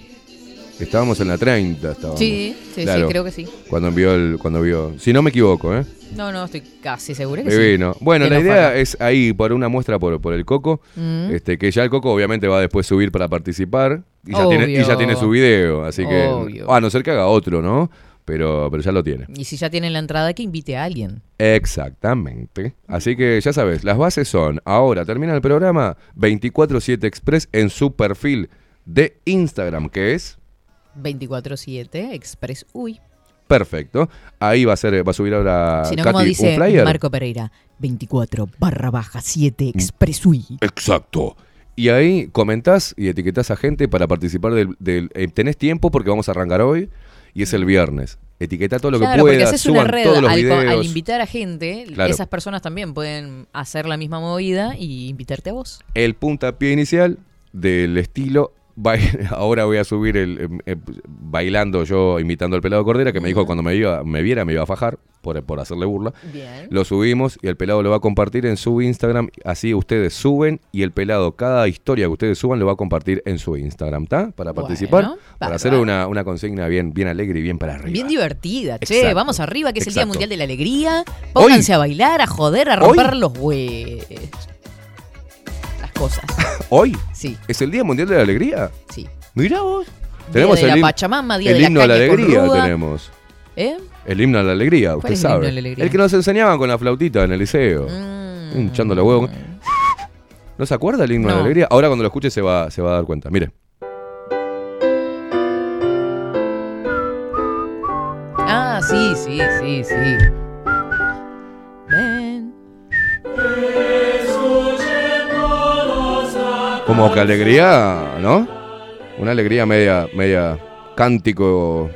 Speaker 7: Estábamos en la 30, estábamos.
Speaker 2: Sí, sí,
Speaker 7: Claro,
Speaker 2: sí, creo que sí.
Speaker 7: Cuando envió el, cuando vio. Si no me equivoco, ¿eh?
Speaker 2: No, no, estoy casi segura que sí.
Speaker 7: Divino. Bueno,
Speaker 2: Que
Speaker 7: la idea es ahí por una muestra por, por el Coco,
Speaker 2: Mm.
Speaker 7: este, que ya el Coco obviamente va a después subir para participar y ya, tiene, y ya tiene su video, así que
Speaker 2: Obvio.
Speaker 7: a no ser que haga otro, ¿no? Pero, pero ya lo tiene.
Speaker 2: Y si ya tienen la entrada, que invite a alguien.
Speaker 7: Exactamente. Así que ya sabes, las bases son, ahora termina el programa 247 Express en su perfil de Instagram, que es
Speaker 2: 24-7 Express Uy.
Speaker 7: perfecto. Ahí va a ser, va a subir ahora
Speaker 2: Si no,
Speaker 7: Katy
Speaker 2: como dice
Speaker 7: un flyer.
Speaker 2: Marco Pereira, 24 barra baja 7 Express Uy.
Speaker 7: Exacto. Y ahí comentás y etiquetás a gente para participar del... del- eh, tenés tiempo porque vamos a arrancar hoy y es el viernes. Etiquetá todo lo
Speaker 2: Claro,
Speaker 7: que
Speaker 2: porque
Speaker 7: puedas,
Speaker 2: haces una red
Speaker 7: todos los
Speaker 2: al, al invitar a gente,
Speaker 7: Claro.
Speaker 2: esas personas también pueden hacer la misma movida y invitarte a vos.
Speaker 7: El puntapié inicial del estilo... Ahora voy a subir el em, eh, bailando yo imitando al pelado Cordera que me dijo cuando me, iba, me viera me iba a fajar por, por hacerle burla.
Speaker 2: Bien.
Speaker 7: Lo subimos y el pelado lo va a compartir en su Instagram. Así ustedes suben y el pelado, cada historia que ustedes suban, lo va a compartir en su Instagram, ¿está? Para
Speaker 2: Bueno,
Speaker 7: participar, para hacer una, una consigna bien, bien alegre y bien para arriba.
Speaker 2: Bien divertida, che, vamos arriba, que es el Día. Mundial de la Alegría. Pónganse a bailar, a joder, a romper los hue... Cosas.
Speaker 7: Hoy
Speaker 2: Sí.
Speaker 7: es el Día Mundial de la Alegría.
Speaker 2: Sí.
Speaker 7: Mirá vos.
Speaker 2: Día
Speaker 7: Tenemos
Speaker 2: de la
Speaker 7: el, him-
Speaker 2: Pachamama, Día
Speaker 7: el
Speaker 2: de la
Speaker 7: himno a la alegría tenemos.
Speaker 2: ¿Eh?
Speaker 7: El himno a la alegría, usted
Speaker 2: es el himno
Speaker 7: sabe.
Speaker 2: la alegría?
Speaker 7: El que nos enseñaban con la flautita en el liceo.
Speaker 2: Mm.
Speaker 7: Hinchando los huevos. ¿No se acuerda el himno a la
Speaker 2: No.
Speaker 7: alegría? Ahora cuando lo escuche se va, se va a dar cuenta. Mire.
Speaker 2: Ah, sí, sí, sí, sí.
Speaker 7: Como que alegría, ¿no? Una alegría media, media cántico.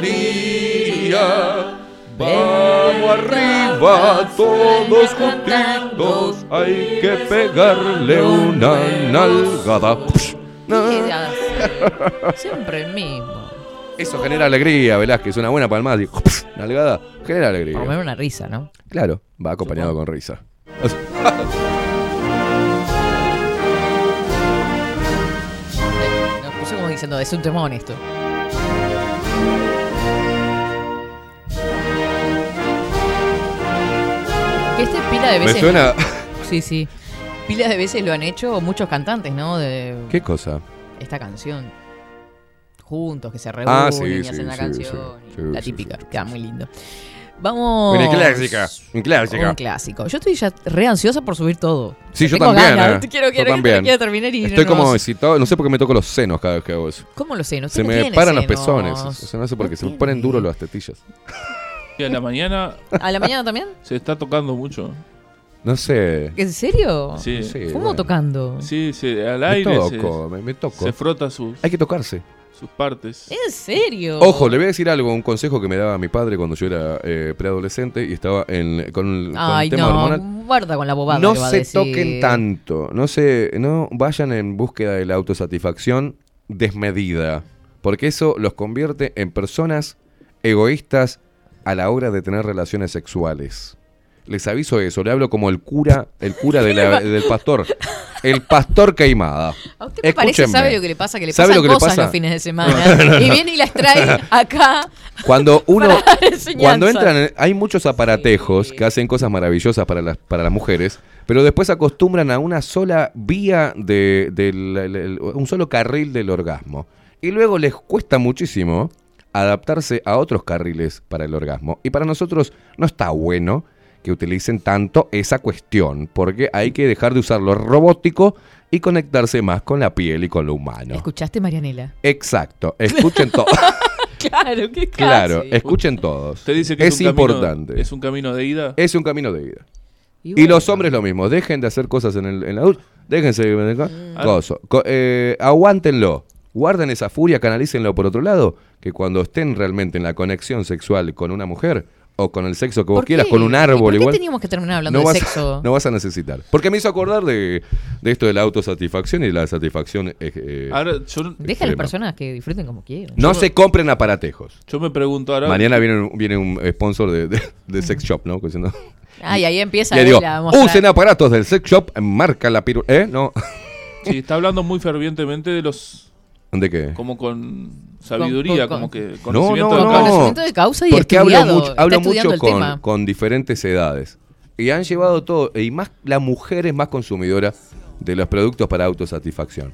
Speaker 7: día. Vamos arriba, todos juntitos. Hay que pegarle una nalgada.
Speaker 2: Siempre el mismo.
Speaker 7: Eso genera alegría, Velázquez. Una buena palmada. y Nalgada genera
Speaker 2: Por lo
Speaker 7: alegría.
Speaker 2: menos una risa, ¿no?
Speaker 7: Claro, va acompañado con risa.
Speaker 2: Nos puso como diciendo, es un temón esto. Que este pila de
Speaker 7: Me
Speaker 2: veces.
Speaker 7: suena.
Speaker 2: Sí, sí. Pila de veces lo han hecho muchos cantantes, ¿no? De
Speaker 7: ¿Qué cosa?
Speaker 2: esta canción. Juntos, que se reúnen
Speaker 7: Ah, sí,
Speaker 2: y
Speaker 7: sí,
Speaker 2: hacen la
Speaker 7: sí,
Speaker 2: canción.
Speaker 7: sí, sí,
Speaker 2: la
Speaker 7: sí,
Speaker 2: típica, queda muy lindo. Vamos.
Speaker 7: Una clásica, un clásica.
Speaker 2: Un clásico. Yo estoy ya re ansiosa por subir todo.
Speaker 7: Sí, yo también.
Speaker 2: ganas.
Speaker 7: eh.
Speaker 2: Quiero,
Speaker 7: Yo
Speaker 2: quiero,
Speaker 7: también.
Speaker 2: quiero terminar y
Speaker 7: Estoy
Speaker 2: no
Speaker 7: como excitado. No sé por qué me toco los senos cada vez que hago eso.
Speaker 2: ¿Cómo lo sé? No
Speaker 7: Se
Speaker 2: no
Speaker 7: me paran los
Speaker 2: senos.
Speaker 7: pezones. O sea, no sé por qué. Se me ponen duros las tetillas.
Speaker 3: Y a la mañana
Speaker 2: ¿A la mañana también?
Speaker 3: se está tocando mucho.
Speaker 7: No sé.
Speaker 2: ¿En serio?
Speaker 3: Sí.
Speaker 2: ¿Cómo
Speaker 7: bueno.
Speaker 2: tocando?
Speaker 3: Sí, sí, al
Speaker 7: Me
Speaker 3: aire
Speaker 7: toco,
Speaker 3: se,
Speaker 7: me, me toco.
Speaker 3: se frota sus,
Speaker 7: Hay que tocarse.
Speaker 3: Sus partes.
Speaker 2: ¿En serio?
Speaker 7: Ojo, le voy a decir algo, un consejo que me daba mi padre cuando yo era eh, preadolescente y estaba en, con, con
Speaker 2: Ay,
Speaker 7: el tema
Speaker 2: no.
Speaker 7: hormonal.
Speaker 2: Guarda con la bobada
Speaker 7: No
Speaker 2: que va a
Speaker 7: se
Speaker 2: decir.
Speaker 7: toquen tanto, no se, no vayan en búsqueda de la autosatisfacción desmedida, porque eso los convierte en personas egoístas a la hora de tener relaciones sexuales. Les aviso eso, le hablo como el cura, el cura de la- del pastor, el pastor Queimada.
Speaker 2: A usted me parece, sabe lo que le pasa, que le
Speaker 7: ¿Sabe
Speaker 2: pasan
Speaker 7: lo que le
Speaker 2: cosas
Speaker 7: pasa?
Speaker 2: los fines de semana. Y viene y las trae acá.
Speaker 7: Cuando uno, cuando entran, en- hay muchos aparatejos que hacen cosas maravillosas para las, para las mujeres, pero después acostumbran a una sola vía de, el- el- un solo carril del orgasmo. Y luego les cuesta muchísimo adaptarse a otros carriles para el orgasmo. Y para nosotros no está bueno que utilicen tanto esa cuestión, porque hay que dejar de usar lo robótico y conectarse más con la piel y con lo humano.
Speaker 2: ¿Escuchaste, Marianela?
Speaker 7: Exacto, escuchen todo.
Speaker 2: Claro, qué
Speaker 7: Claro,
Speaker 2: casi.
Speaker 7: escuchen todos.
Speaker 3: Usted dice que es,
Speaker 7: es
Speaker 3: un camino-
Speaker 7: importante.
Speaker 3: es un camino de ida.
Speaker 7: Es un camino de ida.
Speaker 2: Y
Speaker 7: los hombres lo mismo. Dejen de hacer cosas en el, en adulto. Déjense de
Speaker 3: Ah.
Speaker 7: coso. Co- eh, aguántenlo. Guarden esa furia, canalícenlo por otro lado. Que cuando estén realmente en la conexión sexual con una mujer, o con el sexo que vos
Speaker 2: ¿Por
Speaker 7: quieras,
Speaker 2: qué?
Speaker 7: con un
Speaker 2: ¿Y
Speaker 7: árbol
Speaker 2: ¿Por qué
Speaker 7: igual.
Speaker 2: teníamos que terminar hablando
Speaker 7: no
Speaker 2: de
Speaker 7: vas,
Speaker 2: sexo?
Speaker 7: no vas a necesitar. Porque me hizo acordar de, de esto de la autosatisfacción y la satisfacción. eh, eh,
Speaker 3: Ahora, yo,
Speaker 2: Deja a las personas que disfruten como quieran.
Speaker 7: No se compren aparatejos.
Speaker 3: yo me pregunto ahora.
Speaker 7: Mañana viene, un- viene un sponsor de, de- de sex shop, ¿no? Diciendo-
Speaker 2: Ah, y ahí empieza
Speaker 7: Le digo, usen aparatos del sex shop, marca la piru... ¿Eh? No.
Speaker 3: Sí, está hablando muy fervientemente de los.
Speaker 7: ¿De qué?
Speaker 3: Como con sabiduría,
Speaker 2: con-
Speaker 3: como que
Speaker 7: No,
Speaker 3: conocimiento
Speaker 7: no,
Speaker 3: de
Speaker 7: no.
Speaker 3: causa.
Speaker 2: Conocimiento de causa y
Speaker 7: Porque hablo
Speaker 2: estudiado,
Speaker 7: mucho, hablo
Speaker 2: estudiando
Speaker 7: mucho
Speaker 2: el
Speaker 7: con,
Speaker 2: tema.
Speaker 7: con diferentes edades. Y han llevado todo, y más la mujer es más consumidora de los productos para autosatisfacción.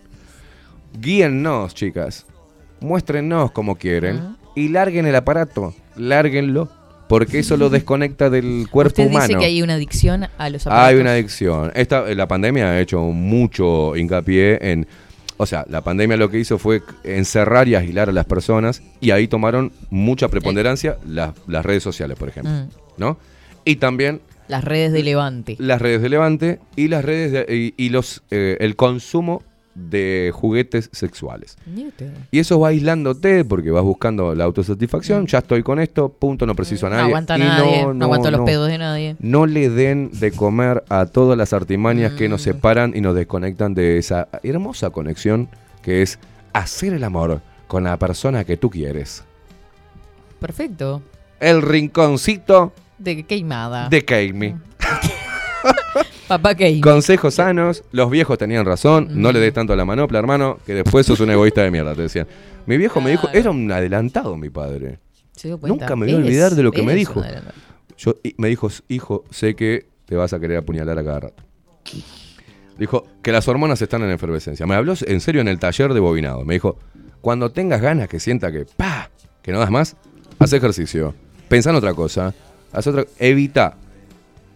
Speaker 7: Guíennos, chicas. Muéstrennos como quieren. Y larguen el aparato. Lárguenlo. Porque eso lo desconecta del cuerpo
Speaker 2: Usted
Speaker 7: humano.
Speaker 2: dice que hay una adicción a los aparatos.
Speaker 7: Hay una adicción. Esta, la pandemia ha hecho mucho hincapié en. O sea, la pandemia lo que hizo fue encerrar y aislar a las personas y ahí tomaron mucha preponderancia las, las redes sociales, por ejemplo.
Speaker 2: Mm.
Speaker 7: ¿No? Y también
Speaker 2: Las redes de Levante.
Speaker 7: las redes de Levante y las redes de- y, y los eh, el consumo de juguetes sexuales. Y eso va aislándote porque vas buscando la autosatisfacción. Ya estoy con esto, punto, no preciso a
Speaker 2: Mm. No
Speaker 7: nadie.
Speaker 2: aguanta
Speaker 7: Y
Speaker 2: nadie, no,
Speaker 7: no,
Speaker 2: aguanta los
Speaker 7: no.
Speaker 2: pedos de nadie.
Speaker 7: No le den de comer a todas las artimañas que
Speaker 2: Mm.
Speaker 7: nos separan y nos desconectan de esa hermosa conexión que es hacer el amor con la persona que tú quieres.
Speaker 2: Perfecto.
Speaker 7: El rinconcito
Speaker 2: De queimada.
Speaker 7: de Keimi.
Speaker 2: Papá Keimi.
Speaker 7: Consejos sanos, los viejos tenían razón, no le des tanto a la manopla, hermano, que después sos un egoísta de mierda, te decían. Mi viejo me dijo, era un adelantado mi padre.
Speaker 2: Se dio cuenta.
Speaker 7: Nunca me voy a olvidar de lo que me dijo. Yo, y me dijo, hijo, sé que te vas a querer apuñalar a cada rato. Dijo que las hormonas están en efervescencia. Me habló en serio en el taller de bobinado. Me dijo, cuando tengas ganas que sienta que, pa, que no das más, haz ejercicio. Pensá en otra cosa. Haz otra, evita.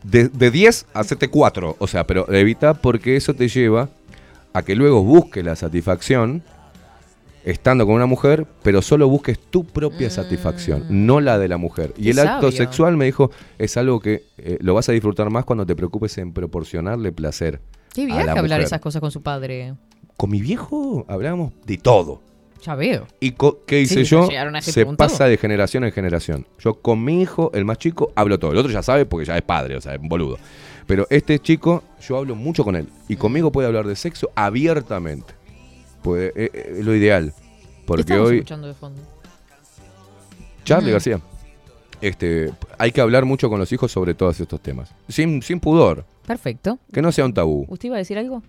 Speaker 7: De, de 10, hacete 4. O sea, pero evita porque eso te lleva a que luego busques la satisfacción estando con una mujer, pero solo busques tu propia satisfacción, no la de la mujer. Y el acto sexual, me dijo, es algo que eh, lo vas a disfrutar más cuando te preocupes en proporcionarle placer.
Speaker 2: Qué
Speaker 7: la
Speaker 2: hablar
Speaker 7: mujer.
Speaker 2: esas cosas con su padre.
Speaker 7: Con mi viejo hablábamos de todo.
Speaker 2: Ya veo.
Speaker 7: ¿Y qué hice
Speaker 2: Sí,
Speaker 7: yo? Se
Speaker 2: punto.
Speaker 7: pasa de generación en generación. Yo con mi hijo, el más chico, hablo todo. El otro ya sabe porque ya es padre, o sea, es un boludo. Pero este chico, yo hablo mucho con él. Y conmigo puede hablar de sexo abiertamente. Puede, eh, eh, es lo ideal.
Speaker 2: ¿Qué
Speaker 7: Porque
Speaker 2: estamos
Speaker 7: hoy,
Speaker 2: escuchando de fondo?
Speaker 7: Charlie
Speaker 2: Mm.
Speaker 7: García, este, hay que hablar mucho con los hijos sobre todos estos temas. Sin, sin pudor.
Speaker 2: Perfecto.
Speaker 7: Que no sea un tabú.
Speaker 2: ¿Usted iba a decir algo?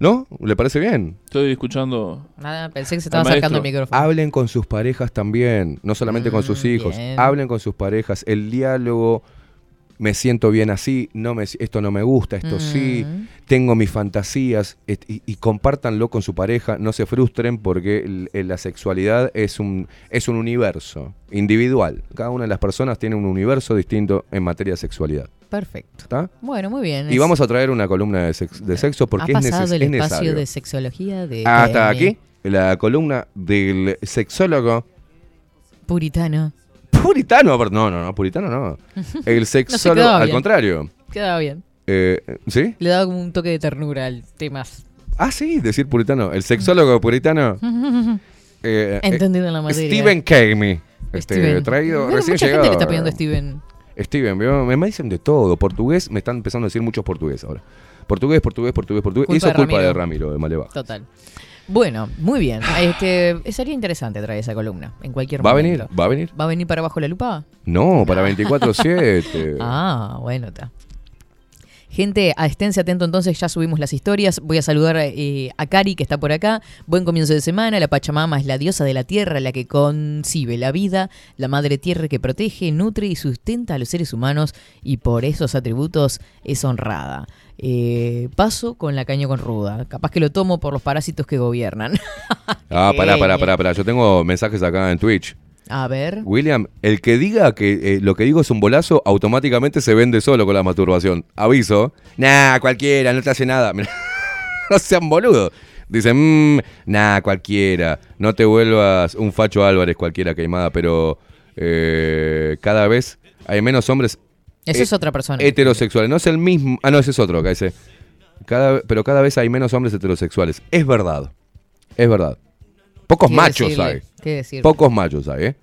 Speaker 7: ¿No? ¿Le parece bien?
Speaker 3: Estoy escuchando.
Speaker 2: Nada, pensé que se estaba
Speaker 3: Al
Speaker 2: acercando el micrófono.
Speaker 7: Hablen con sus parejas también, no solamente con sus
Speaker 2: Mm,
Speaker 7: hijos.
Speaker 2: bien.
Speaker 7: Hablen con sus parejas. El diálogo, me siento bien así, no me, esto no me gusta, esto sí,
Speaker 2: Mm.
Speaker 7: tengo mis fantasías y, y compártanlo con su pareja. No se frustren porque el- el- la sexualidad es un, es un universo individual. Cada una de las personas tiene un universo distinto en materia de sexualidad.
Speaker 2: Perfecto.
Speaker 7: ¿Está?
Speaker 2: Bueno, muy bien.
Speaker 7: Y
Speaker 2: Es-
Speaker 7: vamos a traer una columna de, sex- de sexo porque
Speaker 2: ha
Speaker 7: es,
Speaker 2: pasado el
Speaker 7: es
Speaker 2: espacio
Speaker 7: necesario.
Speaker 2: de sexología de
Speaker 7: Hasta aquí, la columna del sexólogo
Speaker 2: Puritano.
Speaker 7: Puritano, pero- no, no, no, puritano no. El sexólogo,
Speaker 2: quedaba
Speaker 7: al
Speaker 2: bien.
Speaker 7: contrario.
Speaker 2: Quedaba bien.
Speaker 7: Eh, ¿Sí?
Speaker 2: Le daba como un toque de ternura al tema.
Speaker 7: Ah, sí, decir puritano. El sexólogo puritano. eh,
Speaker 2: Entendido
Speaker 7: eh,
Speaker 2: en la materia.
Speaker 7: Steven Kame. Este,
Speaker 2: Steven.
Speaker 7: traído
Speaker 2: Bueno,
Speaker 7: recién
Speaker 2: mucha
Speaker 7: llegado.
Speaker 2: gente le está pidiendo a Steven.
Speaker 7: Steven, me, me dicen de todo. Portugués, me están empezando a decir muchos portugués ahora. Portugués, portugués, portugués, portugués.
Speaker 2: Culpa
Speaker 7: y eso es culpa de Ramiro, de Maleva.
Speaker 2: Total. Bueno, muy bien. Este, sería interesante traer esa columna en cualquier
Speaker 7: ¿Va a
Speaker 2: momento.
Speaker 7: venir? ¿Va a venir?
Speaker 2: ¿Va a venir para abajo la lupa?
Speaker 7: No, para 24-7.
Speaker 2: Ah, bueno, está. Gente, esténse atento entonces, ya subimos las historias. Voy a saludar eh, a Cari, que está por acá. Buen comienzo de semana. La Pachamama es la diosa de la tierra, la que concibe la vida, la madre tierra que protege, nutre y sustenta a los seres humanos y por esos atributos es honrada. Eh, paso con la caña con ruda. Capaz que lo tomo por los parásitos que gobiernan.
Speaker 7: Ah, pará, pará,
Speaker 2: Genio.
Speaker 7: pará, pará. Yo tengo mensajes acá en Twitch.
Speaker 2: A ver.
Speaker 7: William, el que diga que eh, lo que digo es un bolazo, automáticamente se vende solo con la masturbación. Aviso. Nah, cualquiera, no te hace nada. No sean boludos. Dicen, mmm, nah, cualquiera. No te vuelvas un Facho Álvarez, cualquiera queimada, pero eh, cada vez hay menos hombres
Speaker 2: Esa
Speaker 7: eh,
Speaker 2: es otra persona.
Speaker 7: heterosexuales. No es el mismo. Ah, no, ese es otro, acá dice. Cada, pero cada vez hay menos hombres heterosexuales. Es verdad. Es verdad. Pocos
Speaker 2: ¿Qué
Speaker 7: machos
Speaker 2: decirle?
Speaker 7: hay.
Speaker 2: ¿Qué decirle?
Speaker 7: Pocos machos hay, ¿eh?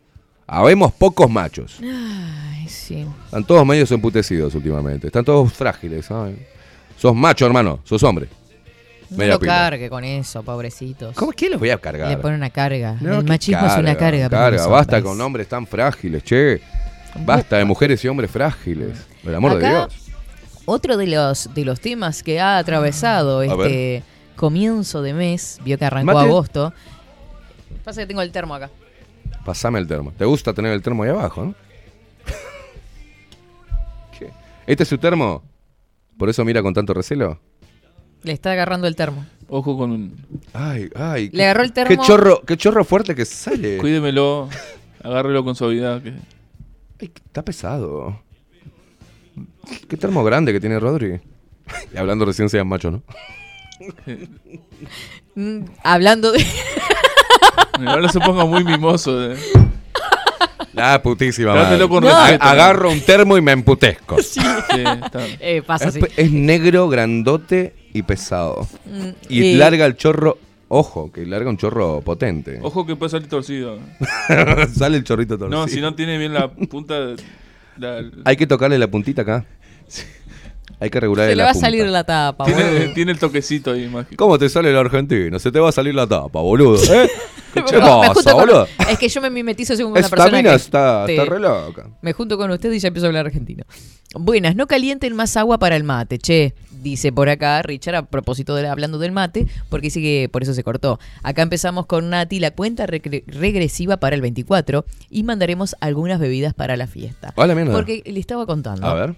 Speaker 7: Habemos pocos machos.
Speaker 2: Ay, sí.
Speaker 7: Están todos medios emputecidos últimamente. Están todos frágiles, ¿sabes? Sos macho, hermano. Sos hombre.
Speaker 2: No
Speaker 7: Media
Speaker 2: lo
Speaker 7: pila.
Speaker 2: cargue con eso, pobrecitos.
Speaker 7: ¿Cómo que los voy a cargar?
Speaker 2: Le pone una carga.
Speaker 7: No,
Speaker 2: el machismo es una carga.
Speaker 7: Carga, basta con hombres tan frágiles, che. Basta de mujeres y hombres frágiles. Por el amor de Dios.
Speaker 2: Otro de los, de los temas que ha atravesado
Speaker 7: A
Speaker 2: este comienzo de mes, vio que arrancó
Speaker 7: Mate.
Speaker 2: agosto. Pasa que tengo el termo acá.
Speaker 7: Pasame el termo. ¿Te gusta tener el termo ahí abajo, no? ¿Qué? ¿Este es su termo? ¿Por eso mira con tanto recelo?
Speaker 2: Le está agarrando el termo.
Speaker 3: Ojo con un.
Speaker 7: Ay, ay.
Speaker 2: Le agarró el termo.
Speaker 7: Qué chorro, qué chorro fuerte que sale.
Speaker 3: Cuídemelo. Agárrelo con suavidad. Que...
Speaker 7: Ay, está pesado. Qué termo grande que tiene Rodri. Y hablando recién sean macho, ¿no?
Speaker 2: Mm, hablando de.
Speaker 3: No se ponga muy mimoso. eh.
Speaker 7: Ah, putísima. Madre.
Speaker 3: con
Speaker 7: A-
Speaker 3: respeto.
Speaker 7: Agarro un termo y me emputezco.
Speaker 3: Sí, está.
Speaker 2: Eh, pasa
Speaker 7: Es,
Speaker 2: así.
Speaker 7: pe- es negro, grandote y pesado.
Speaker 2: Mm,
Speaker 7: Y larga el chorro. Ojo, que larga un chorro potente.
Speaker 3: Ojo que puede salir torcido.
Speaker 7: Sale el chorrito torcido.
Speaker 3: No, si no tiene bien la punta. la-
Speaker 7: Hay que tocarle la puntita acá. Hay que regular
Speaker 2: Se le
Speaker 7: la
Speaker 2: va a salir la tapa,
Speaker 3: tiene,
Speaker 2: boludo.
Speaker 3: tiene el toquecito ahí, mágico.
Speaker 7: ¿Cómo te sale el argentino? Se te va a salir la tapa, boludo. ¿Eh? ¿Qué
Speaker 2: Me
Speaker 7: pasa,
Speaker 2: con-
Speaker 7: boludo?
Speaker 2: Es que yo me mimetizo según una
Speaker 7: Esta
Speaker 2: persona
Speaker 7: mina
Speaker 2: que
Speaker 7: está,
Speaker 2: te-
Speaker 7: está re loca.
Speaker 2: Me junto con usted y ya empiezo a hablar argentino. Buenas, no calienten más agua para el mate, che. Dice por acá Richard a propósito de hablando del mate, porque dice que por eso se cortó. Acá empezamos con Nati la cuenta regre- regresiva para el 24 y mandaremos algunas bebidas para la fiesta.
Speaker 7: Hola, mierda.
Speaker 2: Porque le estaba contando
Speaker 7: A ver.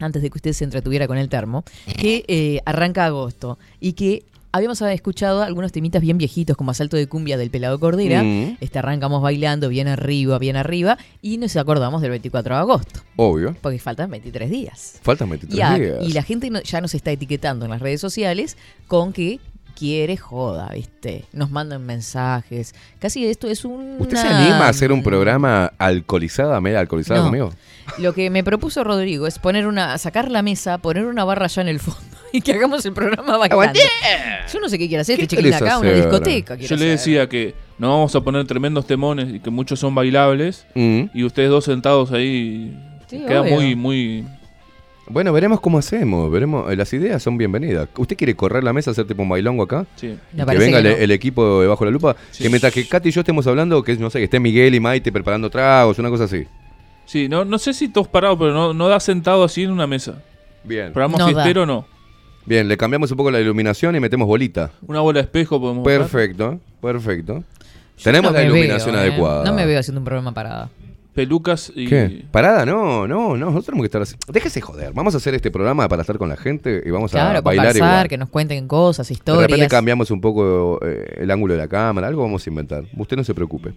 Speaker 2: Antes de que usted se entretuviera con el termo, que eh, arranca agosto y que habíamos escuchado algunos temitas bien viejitos como Asalto de Cumbia del Pelado Cordera.
Speaker 7: Mm.
Speaker 2: Este arrancamos bailando bien arriba, bien arriba y nos acordamos del 24 de agosto,
Speaker 7: Obvio.
Speaker 2: porque faltan 23 días.
Speaker 7: Faltan 23
Speaker 2: Y, a-
Speaker 7: días.
Speaker 2: y la gente no- ya nos está etiquetando en las redes sociales con que quiere joda, ¿viste? Nos mandan mensajes. Casi esto es un.
Speaker 7: ¿Usted se anima a hacer un programa alcoholizada, media alcoholizada
Speaker 2: No.
Speaker 7: conmigo?
Speaker 2: Lo que me propuso Rodrigo es poner una, sacar la mesa, poner una barra allá en el fondo y que hagamos el programa bailando. Yo no sé qué quiere hacer este
Speaker 7: ¿Qué
Speaker 2: chiquilín acá, una
Speaker 7: hacer?
Speaker 2: discoteca. quiere
Speaker 3: Yo le
Speaker 2: hacer.
Speaker 3: decía que no vamos a poner tremendos temones y que muchos son bailables.
Speaker 7: Mm.
Speaker 3: Y ustedes dos sentados ahí.
Speaker 2: Sí,
Speaker 3: queda
Speaker 2: obvio.
Speaker 3: muy, muy.
Speaker 7: Bueno, veremos cómo hacemos. Veremos. eh, Las ideas son bienvenidas. ¿Usted quiere correr la mesa, hacer tipo un bailongo acá?
Speaker 3: Sí.
Speaker 2: Me
Speaker 7: que venga
Speaker 2: que
Speaker 7: el,
Speaker 2: no.
Speaker 7: el equipo de Bajo la Lupa.
Speaker 3: Sí.
Speaker 7: Que mientras que Katy y yo estemos hablando, que no sé, que esté Miguel y Maite preparando tragos, una cosa así.
Speaker 3: Sí, no, no sé si todos parados, pero no, no da sentado así en una mesa.
Speaker 7: Bien.
Speaker 3: Programa
Speaker 2: No
Speaker 3: fiestero no.
Speaker 7: Bien, le cambiamos un poco la iluminación y metemos bolita.
Speaker 3: Una bola de espejo podemos.
Speaker 7: Perfecto, perfecto.
Speaker 2: Yo
Speaker 7: Tenemos
Speaker 2: no
Speaker 7: la iluminación
Speaker 2: veo, ¿eh?
Speaker 7: adecuada.
Speaker 2: No me veo haciendo un programa parada.
Speaker 3: Pelucas y.
Speaker 7: ¿Qué? ¿Parada? No, no, no. Nosotros tenemos que estar así. Déjese joder. Vamos a hacer este programa para estar con la gente y vamos
Speaker 2: Claro,
Speaker 7: a bailar
Speaker 2: conversar,
Speaker 7: igual.
Speaker 2: que nos cuenten cosas,
Speaker 7: De repente
Speaker 2: historias.
Speaker 7: cambiamos un poco eh, el ángulo de la cámara. Algo vamos a inventar. Usted no se preocupe.